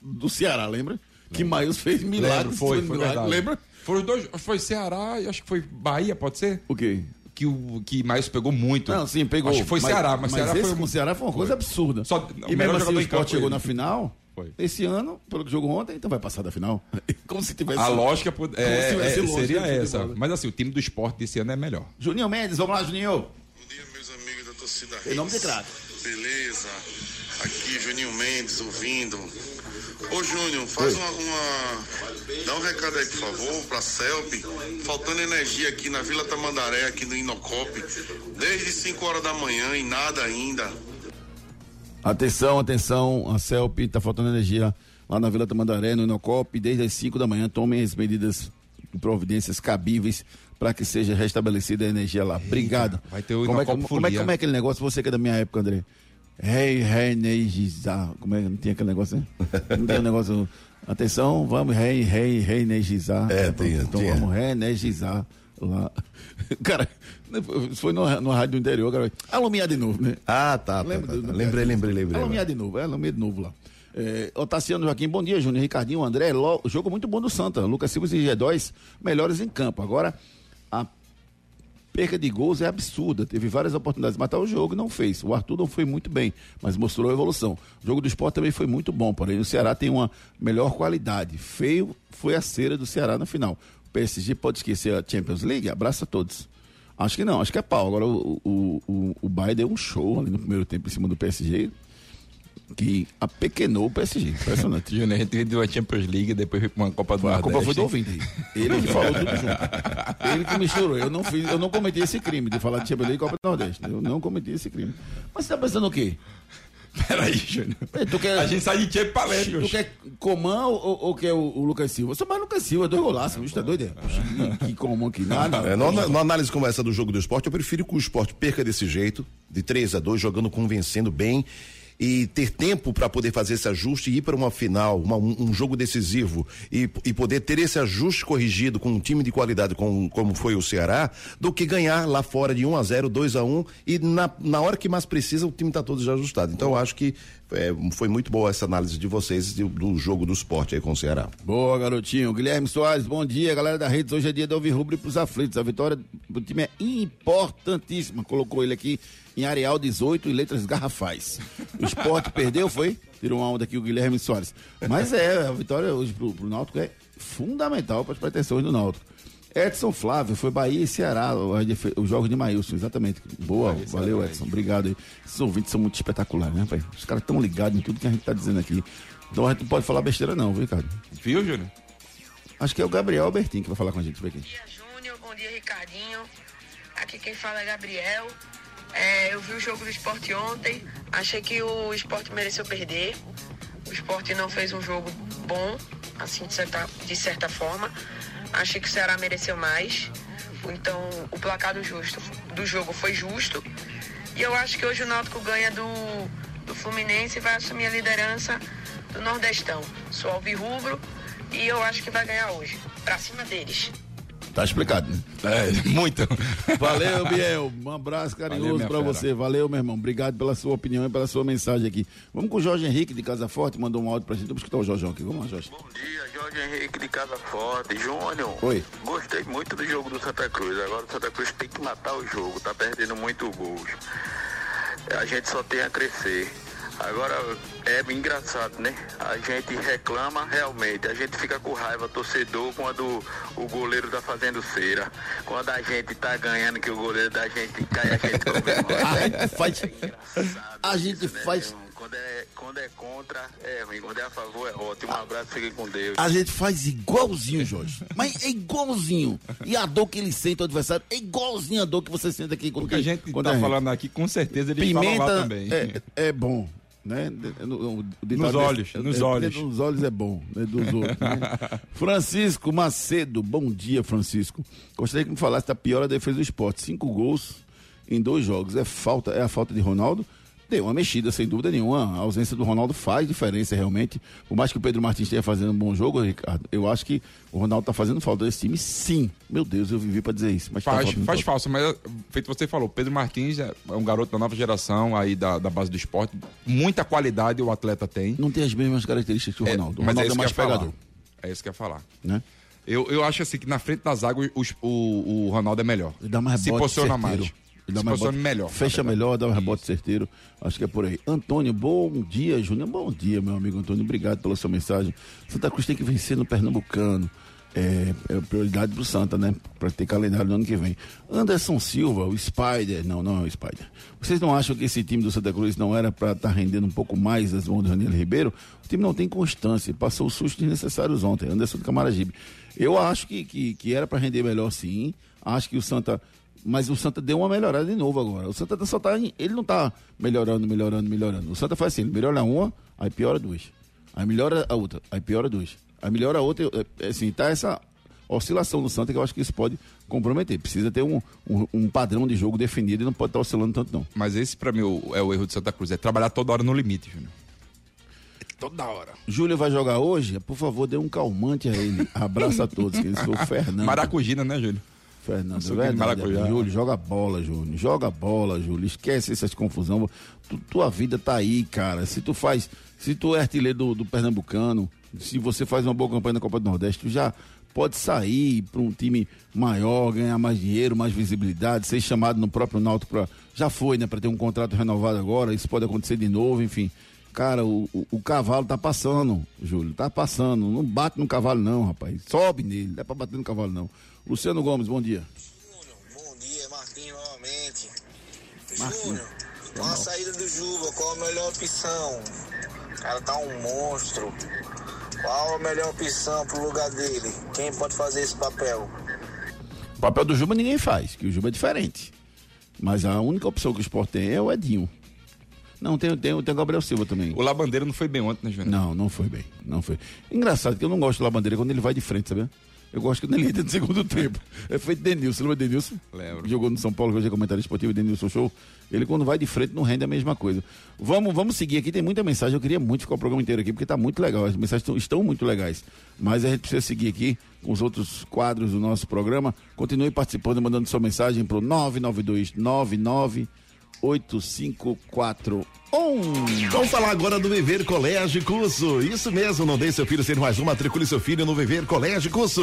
do Ceará, lembra? Que Maius fez milagre. Lembro, foi, de foi milagre. Lembra? Foi os dois, foi Ceará e acho que foi Bahia, pode ser? O quê? Que o que mais pegou muito. Não, sim, pegou. Acho que foi Ceará, mas, Ceará esse foi com o Ceará foi uma coisa absurda. Só- e melhor mesmo assim o esporte chegou ele. na final. Foi. Esse ano, pelo que jogou ontem, então vai passar da final. (laughs) Como se tivesse. A lógica pode- é, se tivesse é, seria essa. futebol. Mas assim, o time do esporte desse ano é melhor. Juninho Mendes, vamos lá, Juninho. Bom dia, meus amigos da torcida Em nome de craque. Beleza? Aqui Juninho Mendes ouvindo. Ô Júnior, faz uma, uma- Dá um recado aí, por favor, pra Celp. Faltando energia aqui na Vila Tamandaré, aqui no Inocop. Desde 5 horas da manhã e nada ainda. Atenção, atenção, a CELP está faltando energia lá na Vila Tamandaré, no Inocop, desde as 5 da manhã. Tomem as medidas e providências cabíveis para que seja restabelecida a energia lá. Obrigado. vai ter o como é, Inocop como, é, como é aquele negócio, você que é da minha época, André? Rei, reenergizar. Como é? Não tinha aquele negócio, né? Não tem um negócio. Atenção, vamos rei, rei, reenergizar. É, tinha, Então tinha. vamos reenergizar lá. (laughs) Cara, foi no, no rádio do interior, cara. Alumiar de novo, né? Ah, tá. tá, Lembra tá, tá. do- Lembrei, lembrei, lembrei. Alumiar de novo, é, alumiar de novo lá. É, Otaciano Joaquim, bom dia, Júnior, Ricardinho, André, Ló, jogo muito bom do Santa. Lucas Silva e G2, melhores em campo. Agora, a perca de gols é absurda. Teve várias oportunidades de matar o jogo e não fez. O Arthur não foi muito bem, mas mostrou a evolução. O jogo do esporte também foi muito bom, porém o Ceará tem uma melhor qualidade. Feio foi a cera do Ceará na final. O PSG pode esquecer a Champions League? Abraço a todos. Acho que não, acho que é pau. Agora o, o, o, o Bayern deu um show ali no primeiro tempo em cima do PSG que apequenou o PSG. Impressionante. (laughs) Júnior, a gente deu a Champions League e depois veio pra uma Copa do A Nordeste. culpa foi do ouvinte. Ele que falou tudo junto. Ele que misturou. Eu não, fiz, eu não cometi esse crime de falar de Champions League e Copa do Nordeste. Eu não cometi esse crime. Mas você tá pensando o quê? (laughs) Peraí, Júnior. Quer, A gente sai de Champions pra tu quer Coman ou, ou quer o, o Lucas Silva? Eu sou mais Lucas Silva, dois golaços. Bicho, tá doido? é? Que, Coman que nada. É, numa análise como essa do jogo do esporte, eu prefiro que o esporte perca desse jeito, de 3 a 2 jogando, convencendo bem. E ter tempo para poder fazer esse ajuste e ir para uma final, uma, um, um, jogo decisivo e, e, poder ter esse ajuste corrigido com um time de qualidade com, como foi o Ceará, do que ganhar lá fora de 1 a 0 2 a 1 e na, na hora que mais precisa o time está todo já ajustado. Então eu acho que é, foi muito boa essa análise de vocês do, do, jogo do esporte aí com o Ceará. Boa, garotinho. Guilherme Soares, bom dia, galera da rede. Hoje é dia de ouvir rubro para os aflitos. A vitória do time é importantíssima. Colocou ele aqui em Areal 18 e letras garrafais. O esporte (laughs) perdeu, foi? Tirou uma onda aqui o Guilherme Soares. Mas é, a vitória hoje pro, pro Náutico é fundamental para as pretensões do Náutico. Edson Flávio, foi Bahia e Ceará, os jogos de Maílson, exatamente. Boa, Bahia, valeu Ceará, Edson, obrigado aí. Esses ouvintes são muito espetaculares, né, pai? Os caras estão ligados em tudo que a gente tá dizendo aqui. Então a gente não pode falar besteira não, viu, Ricardo? Viu, Júnior? Acho que é o Gabriel Albertin que vai falar com a gente. Bom dia, Júnior, bom dia, Ricardinho. Aqui quem fala é Gabriel. É, eu vi o jogo do esporte ontem, achei que o esporte mereceu perder. O esporte não fez um jogo bom, assim, de certa, de certa forma. Achei que o Ceará mereceu mais. Então, o placar do, justo, do jogo foi justo. E eu acho que hoje o Náutico ganha do, do Fluminense e vai assumir a liderança do Nordestão. Sou alvirrubro e eu acho que vai ganhar hoje. Pra cima deles. Tá explicado, né? É, muito. Valeu, (laughs) Biel. Um abraço carinhoso para você. Valeu, meu irmão. Obrigado pela sua opinião e pela sua mensagem aqui. Vamos com o Jorge Henrique de Casa Forte, mandou um áudio pra gente. Vamos escutar o Jorge aqui. Vamos lá, Jorge. Bom dia, Jorge Henrique de Casa Forte. Júnior. Oi. Gostei muito do jogo do Santa Cruz. Agora o Santa Cruz tem que matar o jogo. Tá perdendo muito gols. A gente só tem a crescer. Agora é engraçado, né? A gente reclama realmente, a gente fica com raiva, torcedor, quando o goleiro tá fazendo cera. Quando a gente tá ganhando, que o goleiro da gente cai, a gente (laughs) A gente faz. a gente né, faz. Quando é, quando é contra, é ruim. Quando é a favor, é ótimo. Um abraço, fiquem com Deus. A gente faz igualzinho, Jorge. Mas é igualzinho. E a dor que ele sente, o adversário, é igualzinho a dor que você sente aqui. Quando Porque a gente quando tá falando aqui, com certeza ele Pimenta lá também. É, é bom né? nos olhos, é, nos é, olhos. Nos olhos é bom, né? Dos outros. Né? (laughs) Francisco Macedo, bom dia, Francisco. Gostaria que me falasse da pior defesa do esporte. Cinco gols em dois jogos. É falta, é a falta de Ronaldo? Deu uma mexida, sem dúvida nenhuma. A ausência do Ronaldo faz diferença realmente. Por mais que o Pedro Martins esteja fazendo um bom jogo, Ricardo, eu acho que o Ronaldo está fazendo falta desse time, sim. Meu Deus, eu vivi para dizer isso. Mas faz, tá faz falta, mas feito você falou, Pedro Martins é um garoto da nova geração aí da, da base do esporte. Muita qualidade o atleta tem. Não tem as mesmas características que o Ronaldo. É, o Ronaldo mas é, é mais pegador. É isso que eu ia falar. Né? Eu, eu acho assim que na frente das águas o, o, o Ronaldo é melhor. Ele dá mais Se posiciona certeiro. mais. Ele dá rebote, melhor. Fecha melhor, dá um rebote certeiro. Acho que é por aí. Antônio, bom dia, Júnior. Bom dia, meu amigo Antônio. Obrigado pela sua mensagem. Santa Cruz tem que vencer no Pernambucano. É, é prioridade pro Santa, né? Pra ter calendário no ano que vem. Anderson Silva, o Spider. Não, não é o Spider. Vocês não acham que esse time do Santa Cruz não era para estar tá rendendo um pouco mais as mãos do Daniel Ribeiro? O time não tem constância. Passou os sustos necessários ontem. Anderson do Camaragibe. Eu acho que, que, que era para render melhor sim. Acho que o Santa mas o Santa deu uma melhorada de novo agora. O Santa só tá. Ele não tá melhorando, melhorando, melhorando. O Santa faz assim, ele melhora uma, aí piora duas. Aí melhora a outra, aí piora duas. Aí melhora a outra, é, assim, tá essa oscilação do Santa que eu acho que isso pode comprometer. Precisa ter um, um, um padrão de jogo definido e não pode estar tá oscilando tanto, não. Mas esse, para mim, é o erro de Santa Cruz, é trabalhar toda hora no limite, Júnior. Toda hora. Júlio vai jogar hoje? Por favor, dê um calmante a ele. Abraço a todos, que esse foi o Fernando. Maracujina, né, Júlio? Fernando, verdade. Júlio, joga bola, Júlio. Joga bola, Júlio. Esquece essas confusões. Tu, tua vida tá aí, cara. Se tu faz. Se tu é artilheiro do, do Pernambucano, se você faz uma boa campanha na Copa do Nordeste, tu já pode sair para um time maior, ganhar mais dinheiro, mais visibilidade, ser chamado no próprio Náutico para já foi, né, para ter um contrato renovado agora, isso pode acontecer de novo, enfim. Cara, o, o, o, cavalo tá passando, Júlio, tá passando. Não bate no cavalo não, rapaz. Sobe nele, não é para bater no cavalo não. Luciano Gomes, bom dia. Júnior, bom dia, Marquinhos novamente. Júnior, com a saída do Juba, qual a melhor opção? O cara tá um monstro. Qual a melhor opção pro lugar dele? Quem pode fazer esse papel? O papel do Juba ninguém faz, que o Juba é diferente. Mas a única opção que o esporte tem é o Edinho. Não, tem, tem, tem o Gabriel Silva também. O Labandeira não foi bem ontem, né, Júnior? Não, não foi bem. Não foi. Engraçado que eu não gosto do Labandeira quando ele vai de frente, sabe? Eu gosto que ele entra no segundo tempo. É feito Denilson, lembra Denilson? Lembro. Jogou no São Paulo, que hoje é comentário esportivo, Denilson Show. Ele quando vai de frente não rende a mesma coisa. Vamos, vamos seguir aqui, tem muita mensagem. Eu queria muito ficar o programa inteiro aqui, porque tá muito legal. As mensagens estão, estão muito legais. Mas a gente precisa seguir aqui com os outros quadros do nosso programa. Continue participando, mandando sua mensagem pro 992 99 8541. Vamos falar agora do Viver Colégio Curso. Isso mesmo, não deixe seu filho ser mais um, matricule seu filho no Viver Colégio Curso.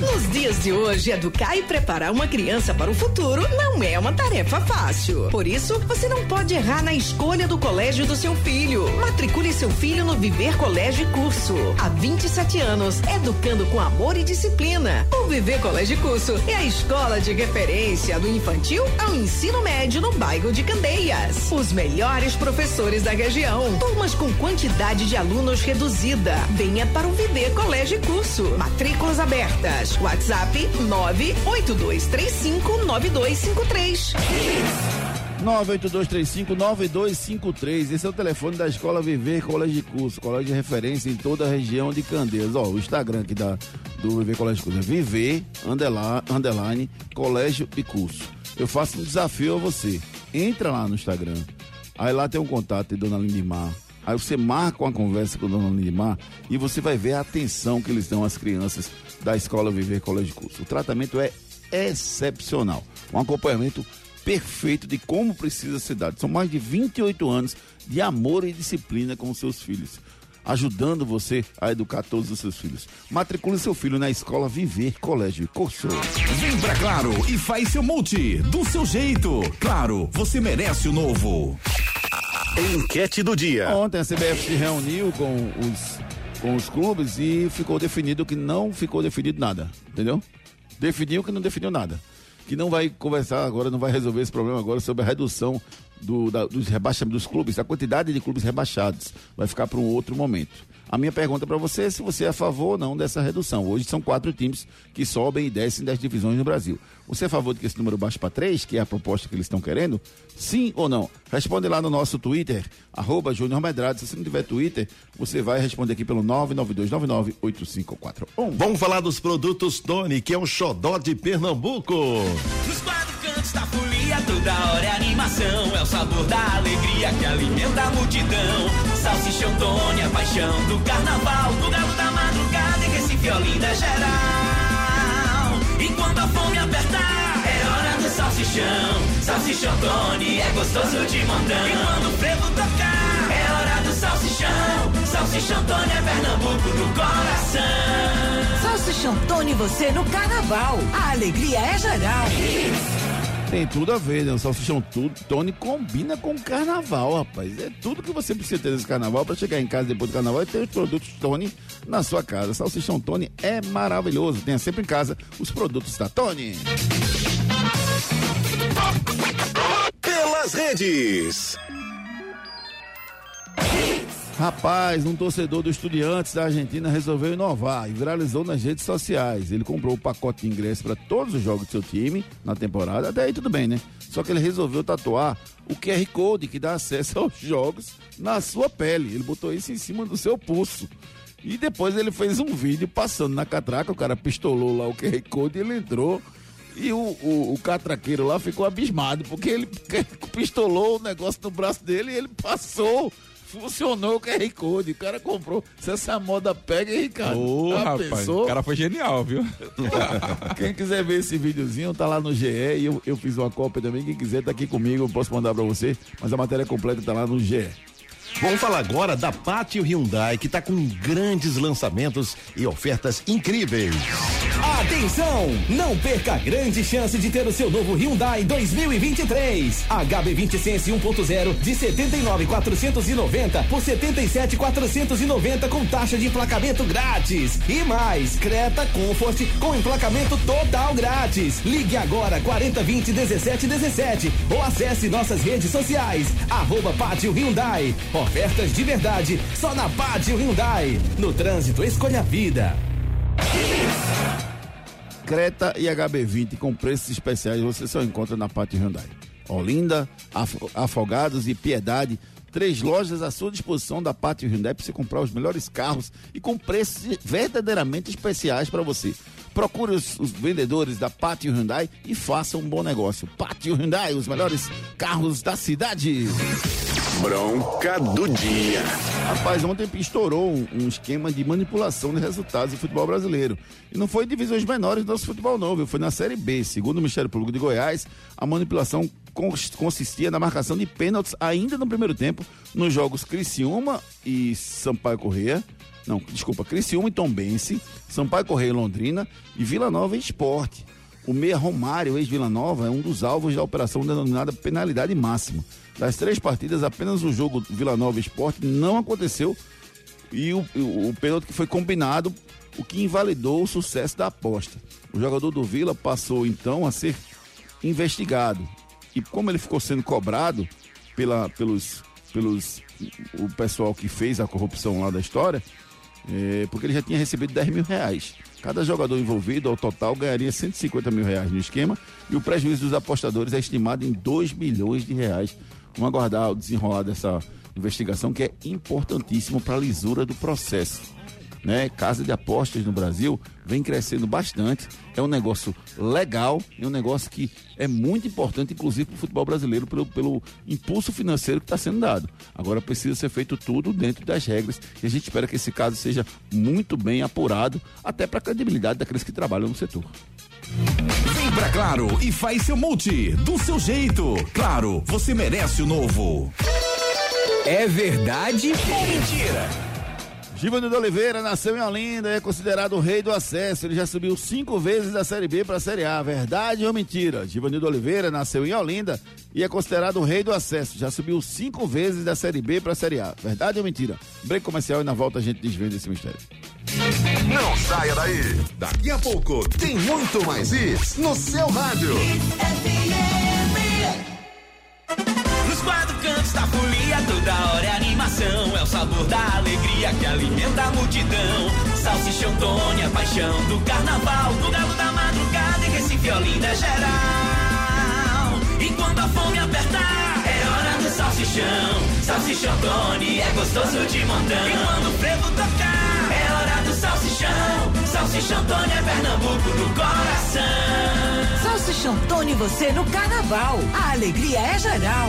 Nos dias de hoje, educar e preparar uma criança para o futuro não é uma tarefa fácil. Por isso, você não pode errar na escolha do colégio do seu filho. Matricule seu filho no Viver Colégio Curso. Há 27 anos, educando com amor e disciplina. O Viver Colégio Curso é a escola de referência do infantil ao ensino médio no bairro de Candeias. Os melhores professores da região. Turmas com quantidade de alunos reduzida. Venha para o Viver Colégio e Curso. Matrículas abertas. WhatsApp 982359253. 982359253. Esse é o telefone da Escola Viver Colégio de Curso, colégio de referência em toda a região de Candeias. Ó, o Instagram aqui da, do Viver Colégio de Curso é Viver, underline, underline, Colégio e Curso. Eu faço um desafio a você. Entra lá no Instagram. Aí lá tem um contato de Dona Lindimar. Aí você marca uma conversa com a Dona Lindimar e você vai ver a atenção que eles dão às crianças da Escola Viver Colégio Curso. O tratamento é excepcional. Um acompanhamento perfeito de como precisa ser dado. São mais de 28 anos de amor e disciplina com seus filhos, ajudando você a educar todos os seus filhos. Matricule seu filho na escola Viver Colégio Curso. Vem pra Claro e faz seu multi do seu jeito. Claro, você merece o novo. Enquete do dia. Ontem a CBF se reuniu com os, com os clubes e ficou definido que não ficou definido nada, entendeu? Definiu que não definiu nada. Que não vai conversar agora, não vai resolver esse problema agora sobre a redução do, da, dos rebaixamentos dos clubes, a quantidade de clubes rebaixados. Vai ficar para um outro momento. A minha pergunta para você é se você é a favor ou não dessa redução. Hoje são quatro times que sobem e descem das divisões no Brasil. Você é a favor de que esse número baixe para três, que é a proposta que eles estão querendo? Sim ou não? Responde lá no nosso Twitter, arroba Júnior Medrado. Se você não tiver Twitter, você vai responder aqui pelo 992998541. Vamos falar dos produtos Tony, que é um xodó de Pernambuco. Nos quatro cantos da folia, toda hora é animação. É o sabor da alegria que alimenta a multidão. Salsichão Tony, a paixão do carnaval. Do galo da madrugada e Recife, Olinda geral. E quando a fome apertar, é hora do salsichão. Salsichão Tony, é gostoso de montão. E quando o frevo tocar, é hora do salsichão. Salsichão Tony é Pernambuco no coração. Salsichão Tony, você no carnaval. A alegria é geral. Tem tudo a ver, né? O salsichão tudo, Tony combina com o carnaval, rapaz. É tudo que você precisa ter nesse carnaval para chegar em casa depois do carnaval e ter os produtos Tony na sua casa. Salsichão Tony é maravilhoso. Tenha sempre em casa os produtos da Tony. Pelas redes. Rapaz, um torcedor do Estudiantes da Argentina resolveu inovar e viralizou nas redes sociais. Ele comprou o pacote de ingresso para todos os jogos do seu time na temporada, até aí tudo bem, né? Só que ele resolveu tatuar o QR Code que dá acesso (laughs) aos jogos na sua pele. Ele botou isso em cima do seu pulso. E depois ele fez um vídeo passando na catraca, o cara pistolou lá o QR Code e ele entrou. E o, o, o catraqueiro lá ficou abismado, porque ele (laughs) pistolou o negócio no braço dele e ele passou. Funcionou o QR Code, o cara comprou. Se essa moda pega, hein, Ricardo? Ô, Já rapaz, pensou? o cara foi genial, viu? (laughs) Quem quiser ver esse videozinho, tá lá no GE e eu, eu fiz uma cópia também. Quem quiser tá aqui comigo, eu posso mandar pra você. Mas a matéria completa tá lá no GE. Vamos falar agora da Pátio Hyundai, que está com grandes lançamentos e ofertas incríveis. Atenção! Não perca a grande chance de ter o seu novo Hyundai 2023. HB20 Sense 1.0 de 79,490 por 77,490 com taxa de emplacamento grátis. E mais, Creta Comfort com emplacamento total grátis. Ligue agora 4020 1717 ou acesse nossas redes sociais. Arroba Pátio Hyundai. Ofertas de verdade só na Pátio Hyundai. No trânsito, escolha a vida. Creta e HB20 com preços especiais você só encontra na Pátio Hyundai. Olinda, Af- Afogados e Piedade Três lojas à sua disposição da Pátio Hyundai para você comprar os melhores carros e com preços verdadeiramente especiais para você. Procure os, os vendedores da Pátio Hyundai e faça um bom negócio. Pátio Hyundai, os melhores carros da cidade. Bronca do dia. Rapaz, ontem estourou um, esquema de manipulação de resultados do futebol brasileiro. E não foi em divisões menores do nosso futebol, não, viu? Foi na Série B. Segundo o Ministério Público de Goiás, a manipulação cons- consistia na marcação de pênaltis ainda no primeiro tempo nos jogos Criciúma e Sampaio Correia. Não, desculpa, Criciúma e Tombense, Sampaio Correia e Londrina e Vila Nova e Esporte. O meia Romário, ex-Vila Nova, é um dos alvos da operação denominada penalidade máxima. Das três partidas, apenas o jogo Vila Nova Esporte não aconteceu e o, o, o pênalti que foi combinado, o que invalidou o sucesso da aposta. O jogador do Vila passou então a ser investigado. E como ele ficou sendo cobrado pela, pelos, pelos o pessoal que fez a corrupção lá da história, é, porque ele já tinha recebido 10 mil reais. Cada jogador envolvido, ao total, ganharia 150 mil reais no esquema e o prejuízo dos apostadores é estimado em 2 milhões de reais. Vamos aguardar o desenrolar dessa investigação que é importantíssimo para a lisura do processo. Né? Casa de apostas no Brasil vem crescendo bastante. É um negócio legal, é um negócio que é muito importante, inclusive para o futebol brasileiro, pelo, pelo impulso financeiro que está sendo dado. Agora precisa ser feito tudo dentro das regras e a gente espera que esse caso seja muito bem apurado, até para a credibilidade daqueles que trabalham no setor. Vem pra Claro e faz seu multi do seu jeito. Claro, você merece o novo. É verdade ou mentira? Givanildo Oliveira nasceu em Olinda, é considerado o rei do acesso. Ele já subiu cinco vezes da Série B para a Série A. Verdade ou mentira? Givanildo Oliveira nasceu em Olinda e é considerado o rei do acesso. Já subiu cinco vezes da Série B para a Série A. Verdade ou mentira? Break comercial e na volta a gente desvenda esse mistério. Não saia daí. Daqui a pouco tem muito mais isso no seu rádio. Nos quatro cantos da folia, toda hora é animação. É o sabor da alegria que alimenta a multidão. Salsichão Tony, a paixão do carnaval. Do galo da madrugada em Recife, Olinda geral. E quando a fome apertar, é hora do salsichão. Salsichão Tony é gostoso de montão. E quando o frevo tocar, Salsichão Tony é Pernambuco no coração. Salsichão Tony você no carnaval. A alegria é geral.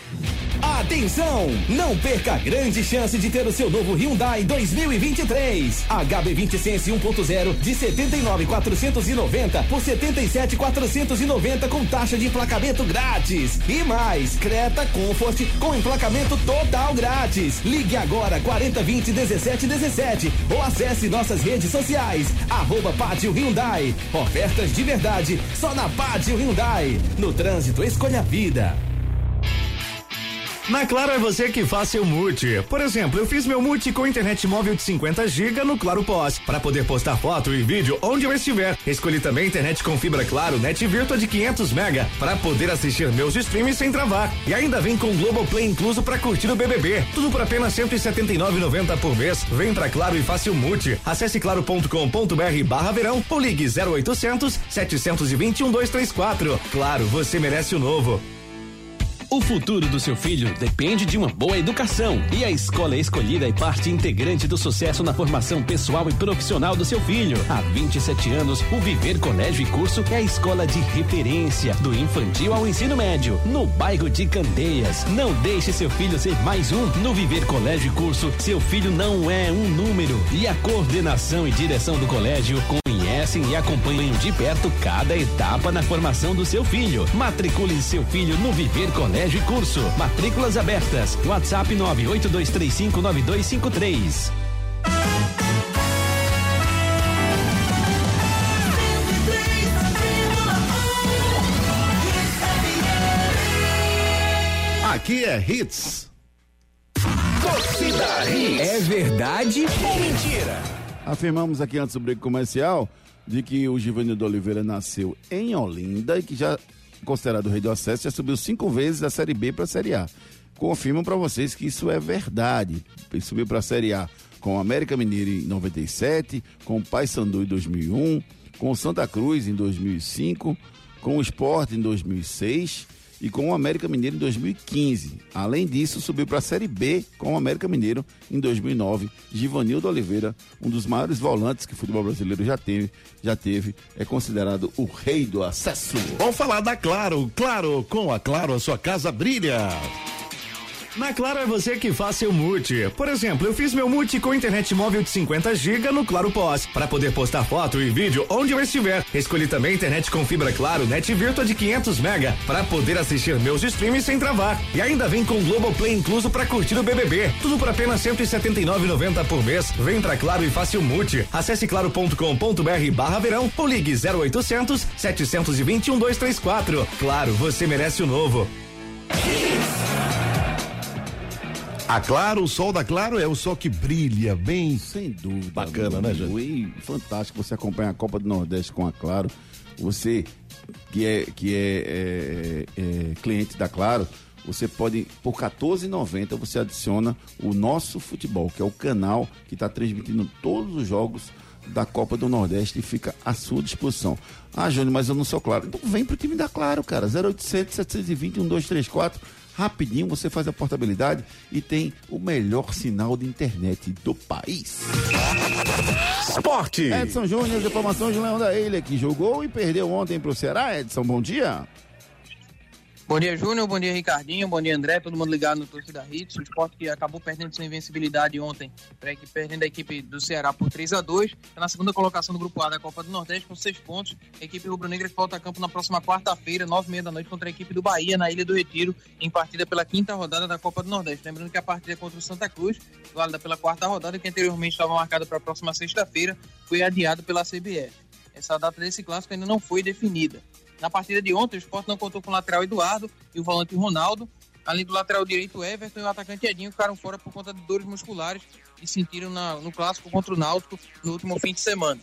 Atenção! Não perca a grande chance de ter o seu novo Hyundai 2023. HB20 Sense 1.0 de 79.490 por 77.490 com taxa de emplacamento grátis. E mais, Creta Comfort com emplacamento total grátis. Ligue agora 4020 1717 ou acesse nossas redes sociais. Arroba Pátio Hyundai. Ofertas de verdade só na Pátio Hyundai. No trânsito, escolha a vida. Na Claro é você que faz seu multi. Por exemplo, eu fiz meu multi com internet móvel de 50 GB no Claro Pós, para poder postar foto e vídeo onde eu estiver. Escolhi também internet com fibra Claro Net Virtua de 500 MB para poder assistir meus streams sem travar. E ainda vem com Globoplay incluso para curtir o BBB. Tudo por apenas 179,90 por mês. Vem pra Claro e faça o multi. Acesse claro.com.br/barra verão ou ligue 0800 721 234. Claro, você merece o novo. O futuro do seu filho depende de uma boa educação e a escola escolhida é parte integrante do sucesso na formação pessoal e profissional do seu filho. Há 27 anos, o Viver Colégio e Curso é a escola de referência do infantil ao ensino médio, no bairro de Candeias. Não deixe seu filho ser mais um. No Viver Colégio e Curso, seu filho não é um número e a coordenação e direção do colégio conhece conhecem e acompanham de perto cada etapa na formação do seu filho. Matricule seu filho no Viver Colégio e Curso. Matrículas abertas. WhatsApp 982359253. Aqui é Hits. Torcida Hits. É verdade ou mentira? Afirmamos aqui antes do break comercial de que o Givanildo Oliveira nasceu em Olinda e que já considerado rei do acesso, já subiu cinco vezes da Série B para a Série A. Confirmo para vocês que isso é verdade. Ele subiu para a Série A com o América Mineiro em 97, com o Paysandu em 2001, com o Santa Cruz em 2005, com o Sport em 2006 e com o América Mineiro em 2015. Além disso, subiu para a Série B com o América Mineiro em 2009. Givanildo Oliveira, um dos maiores volantes que o futebol brasileiro já teve, já teve, é considerado o rei do acesso. Vamos falar da Claro. Claro, com a Claro a sua casa brilha. Na Claro é você que faz seu multi. Por exemplo, eu fiz meu multi com internet móvel de 50 GB no Claro Pós, para poder postar foto e vídeo onde eu estiver. Escolhi também internet com fibra Claro, net virtua de 500 mega, para poder assistir meus streams sem travar. E ainda vem com Globoplay incluso para curtir o BBB. Tudo por apenas 179,90 por mês. Vem pra Claro e faça o multi. Acesse claro.com.br barra verão ou ligue 0800 721 234. Claro, você merece o novo. A Claro, o sol da Claro é o sol que brilha bem. Sem dúvida. Bacana, né? E fantástico você acompanha a Copa do Nordeste com a Claro. Você que é, que é, é, é cliente da Claro, você pode, por R$14,90, você adiciona o nosso futebol, que é o canal que está transmitindo todos os jogos da Copa do Nordeste e fica à sua disposição. Ah, Júnior, mas eu não sou claro. Então vem pro time da Claro, cara. 0800 720 1234 rapidinho você faz a portabilidade e tem o melhor sinal de internet do país. Esporte. Edson Júnior, informações de Leão da Ilha, que jogou e perdeu ontem pro Ceará. Edson, bom dia. Bom dia, Júnior. Bom dia, Ricardinho. Bom dia, André. Todo mundo ligado no Torcida Hits. O esporte que acabou perdendo sua invencibilidade ontem, perdendo a equipe do Ceará por 3 a 2 Está na segunda colocação do Grupo A da Copa do Nordeste com seis pontos. A equipe rubro-negra volta a campo na próxima quarta-feira, nove e meia da noite, contra a equipe do Bahia, na Ilha do Retiro, em partida pela quinta rodada da Copa do Nordeste. Lembrando que a partida é contra o Santa Cruz, válida pela quarta rodada, que anteriormente estava marcada para a próxima sexta-feira, foi adiado pela CBF. Essa data desse clássico ainda não foi definida. Na partida de ontem, o Sport não contou com o lateral Eduardo e o volante Ronaldo, além do lateral direito Everton e o atacante Edinho ficaram fora por conta de dores musculares e sentiram na, no clássico contra o Náutico no último fim de semana.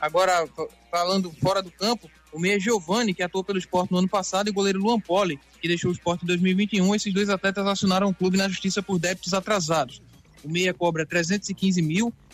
Agora, falando fora do campo, o meia Giovani, que atuou pelo esporte no ano passado, e o goleiro Luan Poli, que deixou o esporte em 2021, esses dois atletas acionaram o clube na justiça por débitos atrasados. O meia cobra R$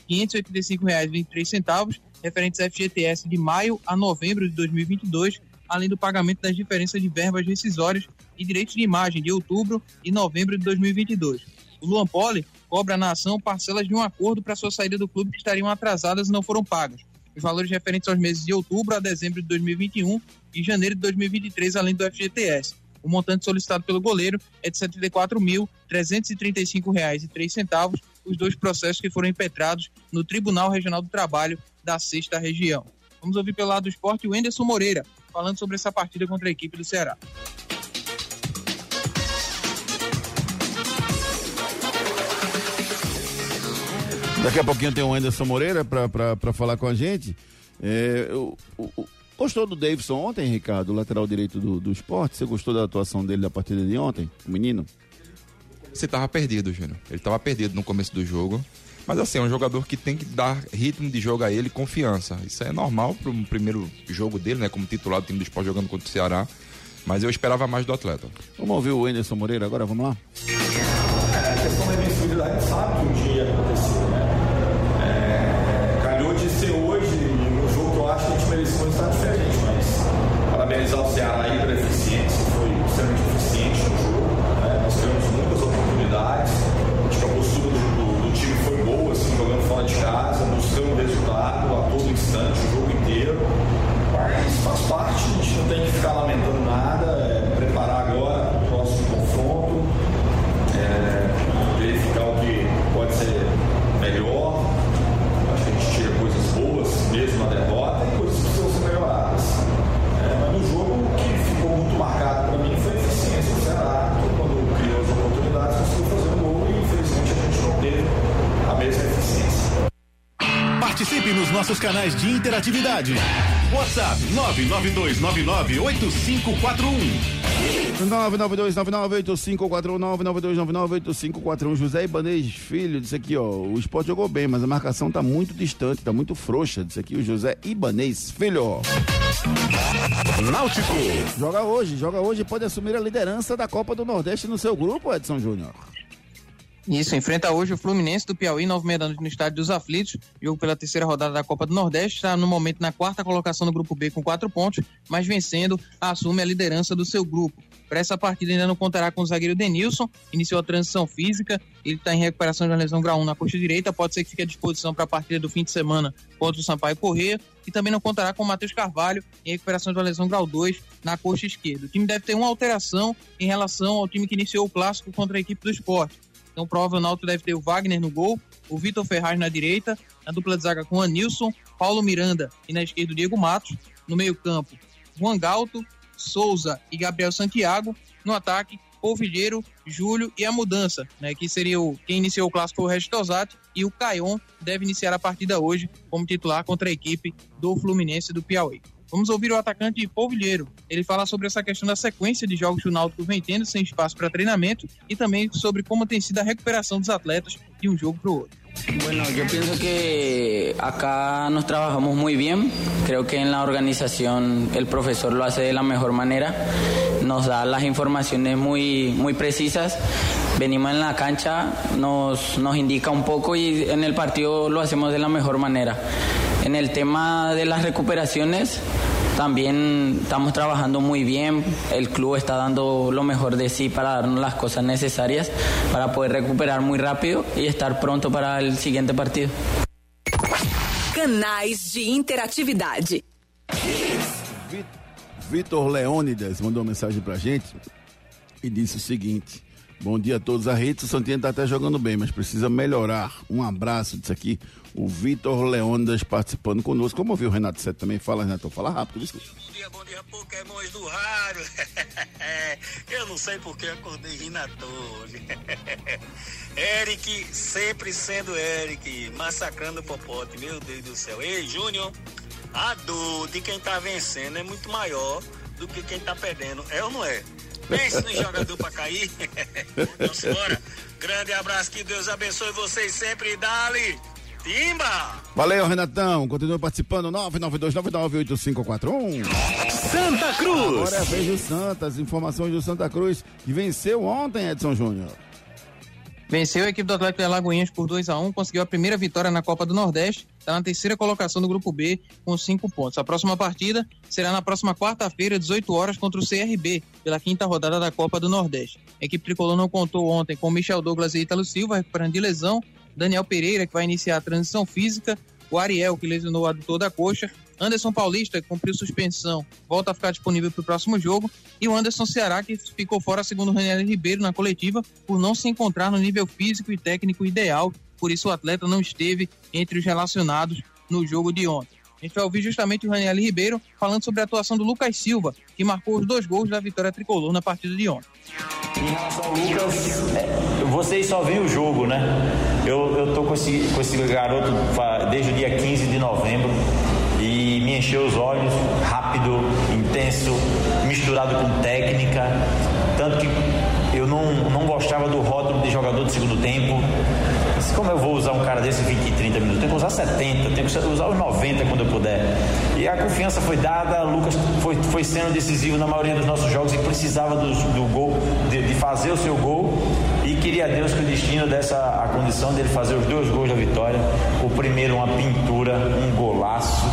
315.585,23, referentes a FGTS de maio a novembro de 2022, além do pagamento das diferenças de verbas rescisórias e direitos de imagem de outubro e novembro de 2022. O Luan Poli cobra na ação parcelas de um acordo para sua saída do clube que estariam atrasadas e não foram pagas. Os valores referentes aos meses de outubro a dezembro de 2021 e janeiro de 2023, além do FGTS. O montante solicitado pelo goleiro é de R$ 74.335,03, os dois processos que foram impetrados no Tribunal Regional do Trabalho da Sexta Região. Vamos ouvir pelo lado do esporte o Enderson Moreira, falando sobre essa partida contra a equipe do Ceará. Daqui a pouquinho tem o Anderson Moreira para falar com a gente. É, o, o, gostou do Davidson ontem, Ricardo, lateral direito do, do esporte? Você gostou da atuação dele da partida de ontem, o menino? Você tava perdido, Júnior. Ele tava perdido no começo do jogo. Mas assim, é um jogador que tem que dar ritmo de jogo a ele confiança. Isso é normal para um primeiro jogo dele, né? Como titular do time do esporte jogando contra o Ceará. Mas eu esperava mais do atleta. Vamos ouvir o Anderson Moreira agora, vamos lá? É, a questão da invencibilidade sabe que um dia ia acontecer, né? É, calhou de ser hoje um jogo que eu acho que a gente merecia um resultado diferente, a canais de interatividade. WhatsApp 992998541. 992998541 José Ibanez Filho disse aqui, ó, o esporte jogou bem, mas a marcação tá muito distante, tá muito frouxa, disse aqui o José Ibanez Filho. Náutico. Joga hoje, joga hoje e pode assumir a liderança da Copa do Nordeste no seu grupo, Edson Júnior. Isso, enfrenta hoje o Fluminense do Piauí, nove meia da noite no Estádio dos Aflitos. Jogo pela terceira rodada da Copa do Nordeste. Está no momento na quarta colocação do grupo B com quatro pontos, mas vencendo, assume a liderança do seu grupo. Para essa partida ainda não contará com o zagueiro Denilson, iniciou a transição física, ele está em recuperação de uma lesão grau 1 na coxa direita, pode ser que fique à disposição para a partida do fim de semana contra o Sampaio Corrêa, e também não contará com o Matheus Carvalho em recuperação de uma lesão grau 2 na coxa esquerda. O time deve ter uma alteração em relação ao time que iniciou o clássico contra a equipe do esporte. Então, provável o Náutico deve ter o Wagner no gol, o Vitor Ferraz na direita, a dupla de zaga com o Anilson, Paulo Miranda e na esquerda o Diego Matos. No meio-campo, Juan Galto, Souza e Gabriel Santiago. No ataque, Polvilheiro, Júlio e a mudança, né? Que seria o quem iniciou o clássico o Regis Tosati e o Caion deve iniciar a partida hoje como titular contra a equipe do Fluminense do Piauí. Vamos ouvir o atacante Polvilheiro. Ele fala sobre essa questão da sequência de jogos que o Náutico vem tendo sem espaço para treinamento e também sobre como tem sido a recuperação dos atletas de um jogo para o outro. Bueno, yo pienso que acá nos trabajamos muy bien. Creo que en la organización el profesor lo hace de la mejor manera. Nos da las informaciones muy, muy precisas. Venimos en la cancha, nos, nos indica un poco y en el partido lo hacemos de la mejor manera. En el tema de las recuperaciones, también estamos trabajando muy bien, el club está dando lo mejor de sí para darnos las cosas necesarias para poder recuperar muy rápido y estar pronto para el siguiente partido. Canais de interatividade. Vitor Leônidas mandou uma mensagem pra gente e disse o seguinte: Bom dia a todos. A Rede Santinha tá até jogando bem, mas precisa melhorar. Um abraço disso aqui. O Vitor Leônidas participando conosco. Como ouviu o Renato Sete também? Fala, Renato. Fala rápido. Bom dia, bom dia, Pokémons do rádio. (laughs) Eu não sei porque acordei rindo à toa. (laughs) Eric, sempre sendo Eric, massacrando o Popote. Meu Deus do céu. Ei, Júnior, a dor de quem tá vencendo é muito maior do que quem tá perdendo. É ou não é? Pense no jogador pra cair. (laughs) Vamos embora. Grande abraço, que Deus abençoe vocês sempre. Dali, Timba! Valeu, Renatão. Continua participando. 992998541. Santa Cruz. Agora é a vez do Santas. Informações do Santa Cruz, que venceu ontem, Edson Júnior. Venceu a equipe do Atlético de Alagoinhas por 2 a 1 conseguiu a primeira vitória na Copa do Nordeste, está na terceira colocação do grupo B com cinco pontos. A próxima partida será na próxima quarta-feira, 18 horas, contra o CRB, pela quinta rodada da Copa do Nordeste. A equipe tricolor não contou ontem com Michel Douglas e Ítalo Silva, recuperando de lesão, Daniel Pereira, que vai iniciar a transição física, o Ariel, que lesionou o adutor da coxa, Anderson Paulista, cumpriu suspensão, volta a ficar disponível para o próximo jogo, e o Anderson Ceará, que ficou fora, segundo o Raniel Ribeiro, na coletiva, por não se encontrar no nível físico e técnico ideal, por isso o atleta não esteve entre os relacionados no jogo de ontem. A gente vai ouvir justamente o Raniel Ribeiro falando sobre a atuação do Lucas Silva, que marcou os dois gols da vitória tricolor na partida de ontem. Em relação ao Lucas, é, vocês só viram o jogo, né? Eu, eu tô com esse, com esse garoto desde o dia 15 de novembro encheu os olhos, rápido, intenso, misturado com técnica, tanto que eu não, não gostava do rótulo de jogador de segundo tempo. Mas como eu vou usar um cara desse 20 e 30 minutos? Tenho que usar 70, tenho que usar os 90 quando eu puder. E a confiança foi dada, o Lucas foi, foi sendo decisivo na maioria dos nossos jogos e precisava do, do gol, de, de fazer o seu gol. E queria Deus que o destino dessa a condição dele fazer os dois gols da vitória. O primeiro, uma pintura, um golaço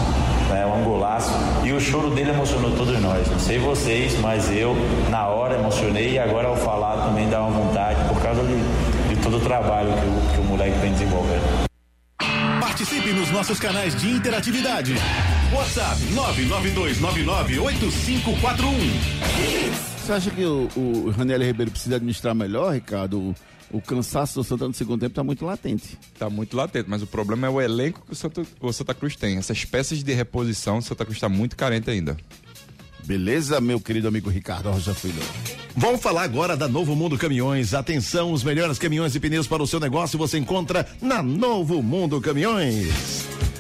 né, um golaço. E o choro dele emocionou todos nós. Não sei vocês, mas eu, na hora, emocionei e agora ao falar também dá uma vontade por causa de, de todo o trabalho que o, que o moleque vem desenvolvendo. Participe nos nossos canais de interatividade. WhatsApp 992998541. Você acha que o, o Raniel Ribeiro precisa administrar melhor, Ricardo? O, cansaço do Santa no segundo tempo está muito latente. Está muito latente, mas o problema é o elenco que o Santa, o Santa Cruz tem. Essas peças de reposição, o Santa Cruz está muito carente ainda. Beleza, meu querido amigo Ricardo Rocha Filho. Vamos falar agora da Novo Mundo Caminhões. Atenção, os melhores caminhões e pneus para o seu negócio você encontra na Novo Mundo Caminhões.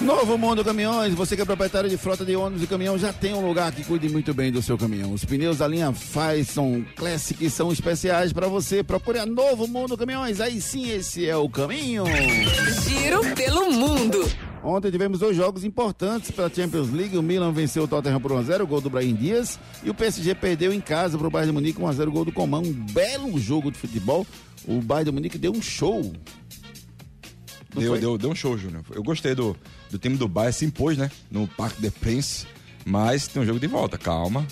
Novo Mundo Caminhões, você que é proprietário de frota de ônibus e caminhão, já tem um lugar que cuide muito bem do seu caminhão. Os pneus da linha Faison Classic são especiais para você. Procure a Novo Mundo Caminhões, aí sim esse é o caminho. Giro pelo mundo. Ontem tivemos dois jogos importantes pela Champions League. O Milan venceu o Tottenham por 1x0, gol do Brahim Dias. E o PSG perdeu em casa para o Bayern de Munique 1x0, gol do Coman. Um belo jogo de futebol. O Bayern de Munique deu um show. Deu, deu, deu um show, Júnior. Eu gostei do, do time do Bayern, se impôs, né? No Parque de Prince. Mas tem um jogo de volta, calma.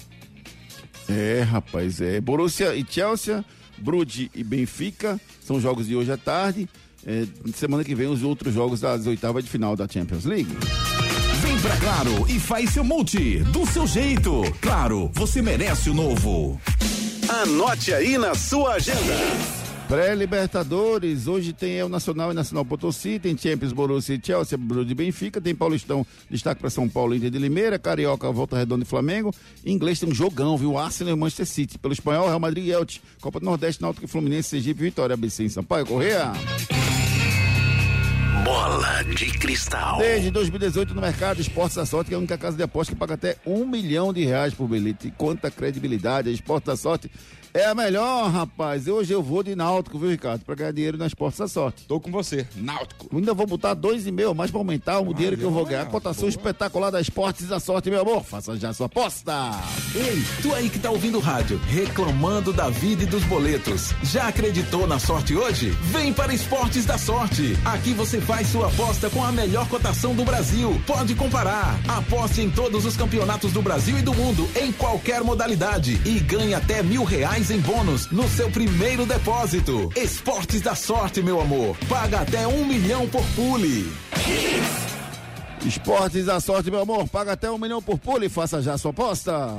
É, rapaz, é. Borussia e Chelsea, Brude e Benfica, são jogos de hoje à tarde. É, semana que vem os outros jogos das oitavas de final da Champions League. Vem pra Claro e faz seu multi, do seu jeito. Claro, você merece o novo. Anote aí na sua agenda. Pré-Libertadores, hoje tem El Nacional e Nacional Potosí, tem Champions Borussia e Chelsea, Bruno de Benfica, tem Paulistão, destaque para São Paulo, Inter de Limeira, Carioca, Volta Redonda e Flamengo. Em inglês tem um jogão, viu? Arsenal e Manchester City. Pelo espanhol, Real Madrid e Elche. Copa do Nordeste, Náutico e Fluminense, Sergipe, Vitória, ABC em Sampaio, Correia. Bola de cristal. Desde 2018 no mercado, Esportes da Sorte, que é a única casa de aposta que paga até um milhão de reais por bilhete. E quanta credibilidade, a Esportes da Sorte é a melhor, rapaz. Hoje eu vou de Náutico, viu, Ricardo? Pra ganhar dinheiro na Esportes da Sorte. Tô com você, Náutico. Ainda vou botar dois e meio mais pra aumentar o dinheiro que eu vou ganhar. A cotação espetacular da Esportes da Sorte, meu amor. Faça já sua aposta. Ei, tu aí que tá ouvindo o rádio, reclamando da vida e dos boletos. Já acreditou na sorte hoje? Vem para Esportes da Sorte. Aqui você faz sua aposta com a melhor cotação do Brasil. Pode comparar. Aposte em todos os campeonatos do Brasil e do mundo, em qualquer modalidade. E ganhe até mil reais em bônus no seu primeiro depósito. Esportes da Sorte, meu amor. Paga até um milhão por pule. Esportes da Sorte, meu amor. Paga até um milhão por pule. Faça já sua aposta.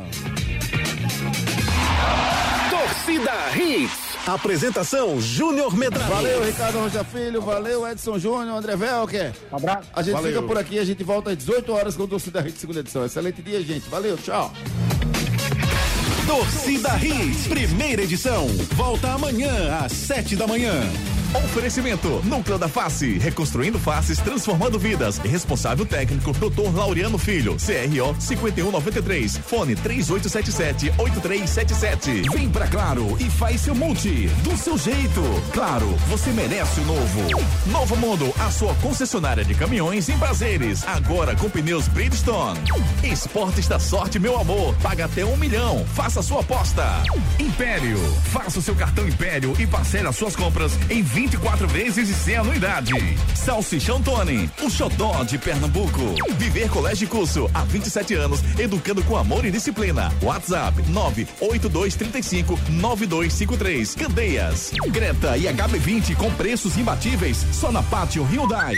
Torcida Hits. Apresentação Júnior Medrado. Valeu, Ricardo Rocha Filho. Valeu, Edson Júnior, André Velker. abraço. A gente Valeu. fica por aqui. A gente volta às 18 horas com o Torcida Hits, segunda edição. Excelente dia, gente. Valeu, tchau. Torcida Hits, primeira edição. Volta amanhã às sete da manhã. Oferecimento Núcleo da Face, reconstruindo faces, transformando vidas. Responsável técnico Dr. Laureano Filho, CRO 5193, fone 3877-8377. Vem pra Claro e faz seu multi, do seu jeito. Claro, você merece o novo. Novo Mundo, a sua concessionária de caminhões em prazeres. Agora com pneus Bridgestone. Esportes da sorte, meu amor. Paga até um milhão. Faça sua aposta. Império, faça o seu cartão Império e parcele as suas compras em 24 vezes e sem anuidade. Salsichão Tony, o xodó de Pernambuco. Viver Colégio e Curso, há 27 anos, educando com amor e disciplina. WhatsApp 98235 9253. Candeias. Greta e HB20 com preços imbatíveis só na Pátio Hyundai.